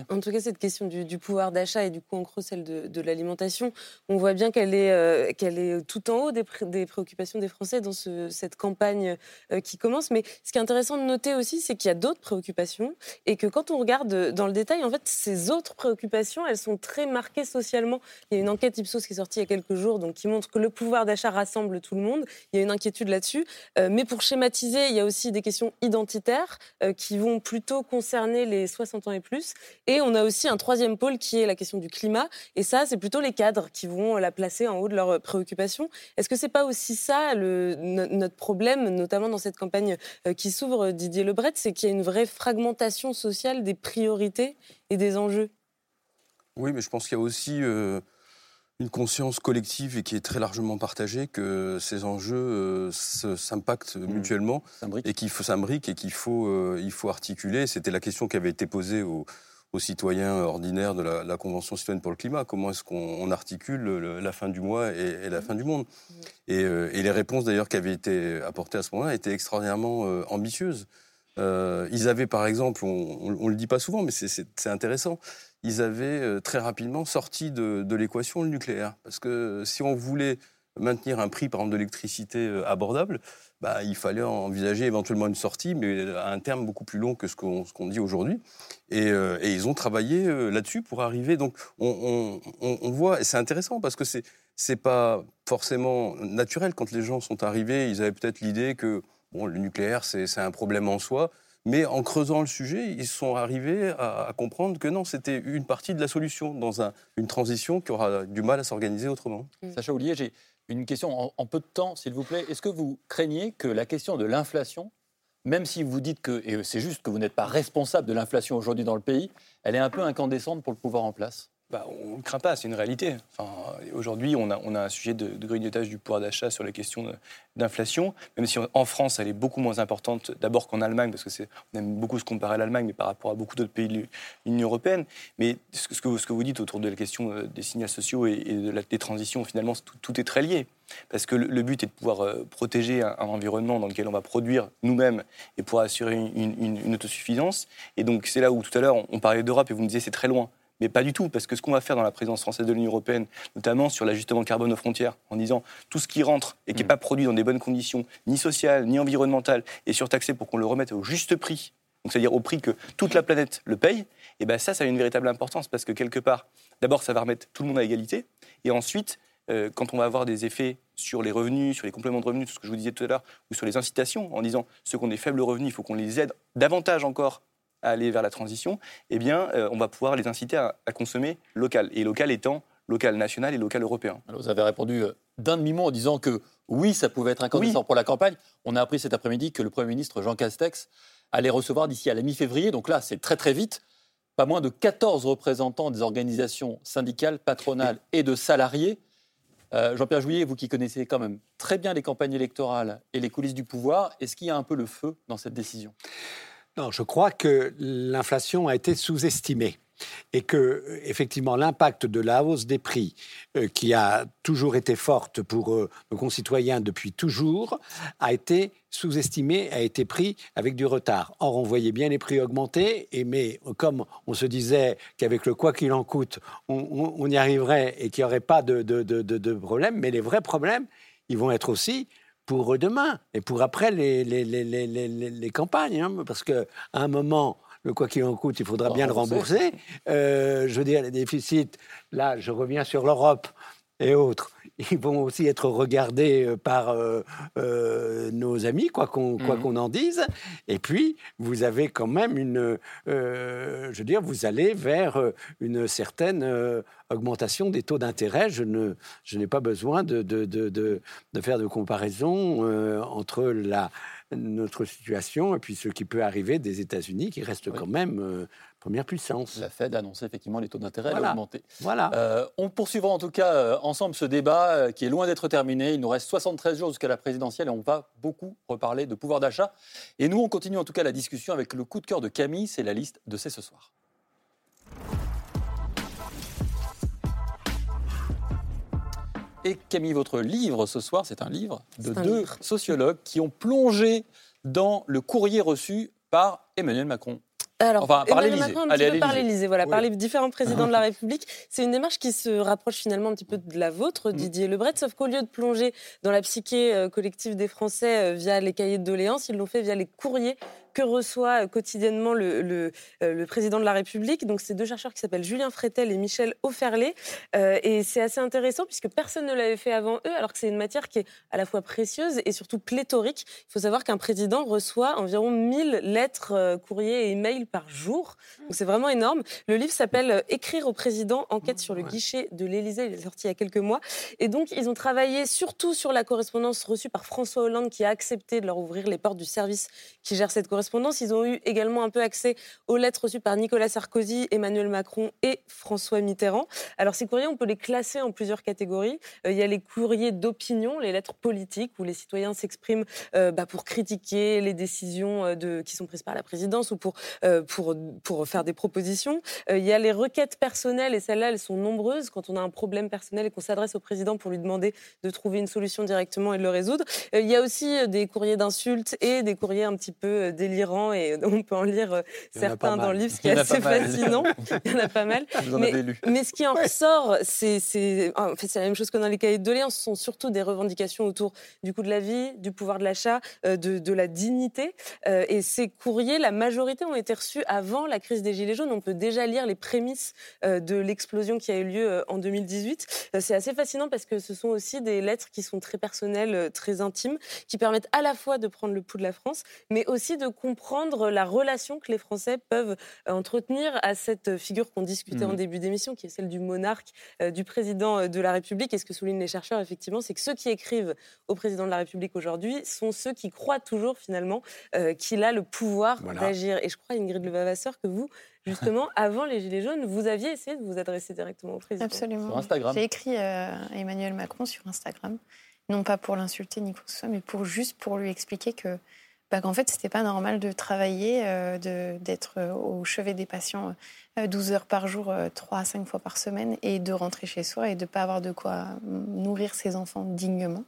En tout cas, cette question du, pouvoir d'achat et du coup, en gros, celle de, l'alimentation, on voit bien qu'elle est, euh, est tout en haut des, des, préoccupations des Français dans cette campagne euh, qui commence. Mais ce qui est intéressant de noter aussi, c'est qu'il y a d'autres préoccupations et que quand on regarde dans le détail, en fait, ces autres préoccupations, elles sont très marquées socialement. Il y a une enquête Ipsos qui est sortie il y a quelques jours, donc qui montre que le pouvoir d'achat rassemble tout le monde. Il y a une inquiétude là-dessus. Euh, mais pour schématiser, il y a aussi des questions identitaires qui vont plutôt concerner les 60 ans et plus. Et on a aussi un troisième pôle qui est la question du climat. Et ça, c'est plutôt les cadres qui vont la placer en haut de leurs préoccupations. Est-ce que c'est pas aussi ça le, notre problème, notamment dans cette campagne euh, qui s'ouvre, Didier Lebret, c'est qu'il y a une vraie fragmentation sociale des priorités et des enjeux? Oui, mais je pense qu'il y a aussi euh, une conscience collective et qui est très largement partagée que ces enjeux euh, s'impactent mmh. mutuellement et qu'il faut s'imbriquer et qu'il faut, il faut articuler. C'était la question qui avait été posée au aux citoyens ordinaires de la, Convention citoyenne pour le climat. Comment est-ce qu'on articule la fin du mois et, la fin du monde et, les réponses d'ailleurs qui avaient été apportées à ce moment-là étaient extraordinairement ambitieuses. ils avaient par exemple, on ne le dit pas souvent, mais c'est intéressant, ils avaient très rapidement sorti de, de l'équation le nucléaire. Parce que si on voulait maintenir un prix, par exemple, d'électricité abordable, bah, il fallait envisager éventuellement une sortie, mais à un terme beaucoup plus long que ce qu'on dit aujourd'hui. Et, euh, et, ils ont travaillé euh, là-dessus pour arriver. Donc on, on, on voit, et c'est intéressant parce que c'est c'est pas forcément naturel quand les gens sont arrivés. Ils avaient peut-être l'idée que bon, le nucléaire c'est un problème en soi. Mais en creusant le sujet, ils sont arrivés à, comprendre que non, c'était une partie de la solution dans un, une transition qui aura du mal à s'organiser autrement. Sacha Oulier, j'ai une question en, peu de temps, s'il vous plaît. Est-ce que vous craignez que la question de l'inflation, même si vous dites que, et c'est juste que vous n'êtes pas responsable de l'inflation aujourd'hui dans le pays, elle est un peu incandescente pour le pouvoir en place? Bah, on ne craint pas, c'est une réalité. Aujourd'hui, on a, un sujet de, grignotage du pouvoir d'achat sur la question d'inflation, même si en France, elle est beaucoup moins importante d'abord qu'en Allemagne, parce que on aime beaucoup se comparer à l'Allemagne, mais par rapport à beaucoup d'autres pays de l'Union européenne. Mais ce que, vous dites autour de la question euh, des signaux sociaux et, des transitions, finalement, tout, est très lié. Parce que le, but est de pouvoir euh, protéger un, environnement dans lequel on va produire nous-mêmes et pour assurer une, une, autosuffisance. Et donc, c'est là où tout à l'heure, on, on parlait d'Europe et vous me disiez c'est très loin. Mais pas du tout, parce que ce qu'on va faire dans la présidence française de l'Union européenne, notamment sur l'ajustement carbone aux frontières, en disant tout ce qui rentre et qui n'est mm. pas produit dans des bonnes conditions, ni sociales, ni environnementales, est surtaxé pour qu'on le remette au juste prix, c'est-à-dire au prix que toute la planète le paye, et eh ben ça, ça a une véritable importance, parce que quelque part, d'abord, ça va remettre tout le monde à égalité, et ensuite, euh, quand on va avoir des effets sur les revenus, sur les compléments de revenus, tout ce que je vous disais tout à l'heure, ou sur les incitations, en disant ceux qui ont des faibles revenus, il faut qu'on les aide davantage encore à aller vers la transition, eh bien, euh, on va pouvoir les inciter à, consommer local. Et local étant local national et local européen. vous avez répondu euh, d'un demi-mot en disant que oui, ça pouvait être incandescent pour la campagne. On a appris cet après-midi que le Premier ministre Jean Castex allait recevoir d'ici à la mi-février, donc là, c'est très très vite, pas moins de 14 représentants des organisations syndicales, patronales et de salariés. Euh, Jean-Pierre Jouillet, vous qui connaissez quand même très bien les campagnes électorales et les coulisses du pouvoir, est-ce qu'il y a un peu le feu dans cette décision? Non, je crois que l'inflation a été sous-estimée et que effectivement l'impact de la hausse des prix euh, qui a toujours été forte pour euh, nos concitoyens depuis toujours a été sous-estimé, a été pris avec du retard. Or, on voyait bien les prix augmenter, et mais comme on se disait qu'avec le quoi qu'il en coûte, on, y arriverait et qu'il n'y aurait pas de, de, de problème, mais les vrais problèmes, ils vont être aussi pour demain et pour après les, les, les, les campagnes. Hein, parce qu'à un moment, le quoi qu'il en coûte, il faudra bien le rembourser. Euh, je veux dire, les déficits, là, je reviens sur l'Europe et autres ils vont aussi être regardés euh, par euh, euh, nos amis, quoi qu'on mhm. qu'on en dise. Et puis, vous avez quand même une, je veux dire, vous allez vers une certaine augmentation des taux d'intérêt. Je ne, je n'ai pas besoin de, de, de, de, faire de comparaison entre la notre situation et puis ce qui peut arriver des États-Unis, qui restent quand même première puissance. La Fed a annoncé effectivement les taux d'intérêt voilà. augmenter. Voilà. Euh, on poursuivra en tout cas euh, ensemble ce débat euh, qui est loin d'être terminé. Il nous reste 73 jours jusqu'à la présidentielle et on va beaucoup reparler de pouvoir d'achat. Et nous, on continue en tout cas la discussion avec le coup de cœur de Camille. C'est la liste de C'est ce soir. Et Camille, votre livre ce soir, c'est un livre de deux sociologues qui ont plongé dans le courrier reçu par Emmanuel Macron. Alors, enfin, par l'Élysée. par l'Élysée, voilà, par les différents présidents de la République. C'est une démarche qui se rapproche finalement un petit peu de la vôtre, mm. Didier Lebret, sauf qu'au lieu de plonger dans la psyché euh, collective des Français euh, via les cahiers de doléances, ils l'ont fait via les courriers que reçoit euh, quotidiennement le, le, euh, le, président de la République. Donc, c'est deux chercheurs qui s'appellent Julien Frétel et Michel Offerlé. Euh, et c'est assez intéressant puisque personne ne l'avait fait avant eux, alors que c'est une matière qui est à la fois précieuse et surtout pléthorique. Il faut savoir qu'un président reçoit environ 1000 lettres, courriers et emails par jour. Donc, c'est vraiment énorme. Le livre s'appelle Écrire au président, enquête sur le guichet de l'Élysée. Il est sorti il y a quelques mois. Et donc, ils ont travaillé surtout sur la correspondance reçue par François Hollande qui a accepté de leur ouvrir les portes du service qui gère cette correspondance correspondance. Ils ont eu également un peu accès aux lettres reçues par Nicolas Sarkozy, Emmanuel Macron et François Mitterrand. Alors ces courriers, on peut les classer en plusieurs catégories. Euh, il y a les courriers d'opinion, les lettres politiques, où les citoyens s'expriment euh, bah, pour critiquer les décisions euh, qui sont prises par la présidence ou pour, faire des propositions. il y a les requêtes personnelles, et celles-là, elles sont nombreuses. Quand on a un problème personnel et qu'on s'adresse au président pour lui demander de trouver une solution directement et de le résoudre. il y a aussi des courriers d'insultes et des courriers un petit peu délirants, et on peut en lire certains dans le livre, ce qui est assez fascinant. il y en a pas mal. mais, mais, ce qui en ressort, c'est en fait, la même chose que dans les cahiers de doléances. Ce sont surtout des revendications autour du coût de la vie, du pouvoir de l'achat, euh, de, de, la dignité. Euh, et ces courriers, la majorité ont été reçus avant la crise des Gilets jaunes. On peut déjà lire les prémices euh, de l'explosion qui a eu lieu en 2018. c'est assez fascinant parce que ce sont aussi des lettres qui sont très personnelles, très intimes, qui permettent à la fois de prendre le pouls de la France, mais aussi de comprendre la relation que les Français peuvent entretenir à cette figure qu'on discutait en mmh. début d'émission, qui est celle du monarque, euh, du président euh, de la République. Et ce que soulignent les chercheurs, effectivement, c'est que ceux qui écrivent au président de la République aujourd'hui sont ceux qui croient toujours, finalement, euh, qu'il a le pouvoir d'agir. Et je crois, Ingrid Levavasseur, que vous, justement, avant les Gilets jaunes, vous aviez essayé de vous adresser directement au président. Absolument. Sur Instagram. J'ai écrit à Emmanuel Macron sur Instagram, non pas pour l'insulter ni quoi que ce soit, mais pour juste pour lui expliquer que bah, qu'en fait, c'était pas normal de travailler, euh, d'être euh, au chevet des patients 12 euh, heures par jour, 3 à 5 fois par semaine, et de rentrer chez soi et de pas avoir de quoi nourrir ses enfants dignement.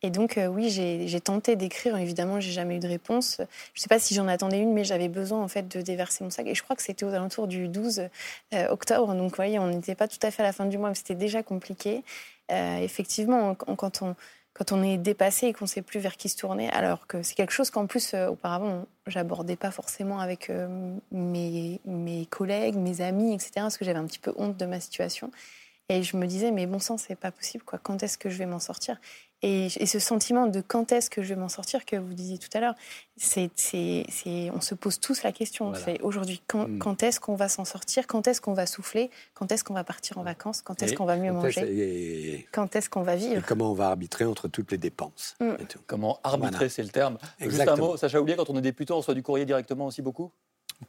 Et donc, oui, j'ai tenté d'écrire. Évidemment, j'ai jamais eu de réponse. Je sais pas si j'en attendais une, mais j'avais besoin en fait de déverser mon sac. Et je crois que c'était aux alentours du 12 octobre. Donc, vous voyez, on n'était pas tout à fait à la fin du mois, mais c'était déjà compliqué. effectivement, quand on quand on est dépassé et qu'on ne sait plus vers qui se tourner, alors que c'est quelque chose qu'en plus, euh, auparavant, j'abordais pas forcément avec euh, mes, mes, collègues, mes amis, etc., parce que j'avais un petit peu honte de ma situation. Et je me disais, mais bon sang, c'est pas possible, quoi. Quand est-ce que je vais m'en sortir? Et, ce sentiment de quand est-ce que je vais m'en sortir que vous disiez tout à l'heure, c'est, on se pose tous la question. C'est aujourd'hui, quand, hmm. quand est-ce qu'on va s'en sortir? Quand est-ce qu'on va souffler? Quand est-ce qu'on va partir en vacances? Quand est-ce qu'on va mieux manger? Quand est-ce qu'on va vivre? Comment on va arbitrer entre toutes les dépenses hmm. Comment arbitrer, c'est le terme. Juste un mot, Sacha Oulier, quand on est député, on reçoit du courrier directement aussi beaucoup?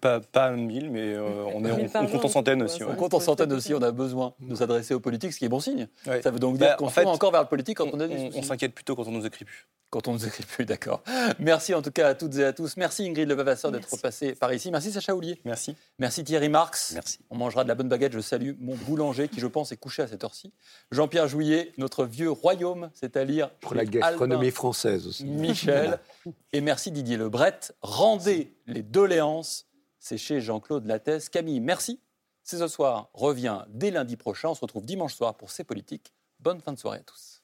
Pas, pas 1000, mais euh, on, est, on, compte en centaines aussi. On compte en centaines aussi, on a besoin de s'adresser aux politiques, ce qui est bon signe. Ça veut donc dire bah, qu'on fait encore vers le politique quand on, a des On s'inquiète plutôt quand on nous écrit plus. Quand on nous écrit plus, d'accord. Merci en tout cas à toutes et à tous. Merci Ingrid Levavasseur d'être passée par ici. Merci Sacha Oulier. Merci. Merci Thierry Marx. Merci. On mangera de la bonne baguette. Je salue mon boulanger qui, je pense, est couché à cette heure-ci. Jean-Pierre Jouillet, notre vieux royaume, c'est-à-dire. Pour la gastronomie française aussi. Michel. et merci Didier Lebret. Rendez les doléances c'est chez Jean-Claude Lattès. Camille, merci. C'est ce soir revient dès lundi prochain. On se retrouve dimanche soir pour C'est Politique. Bonne fin de soirée à tous.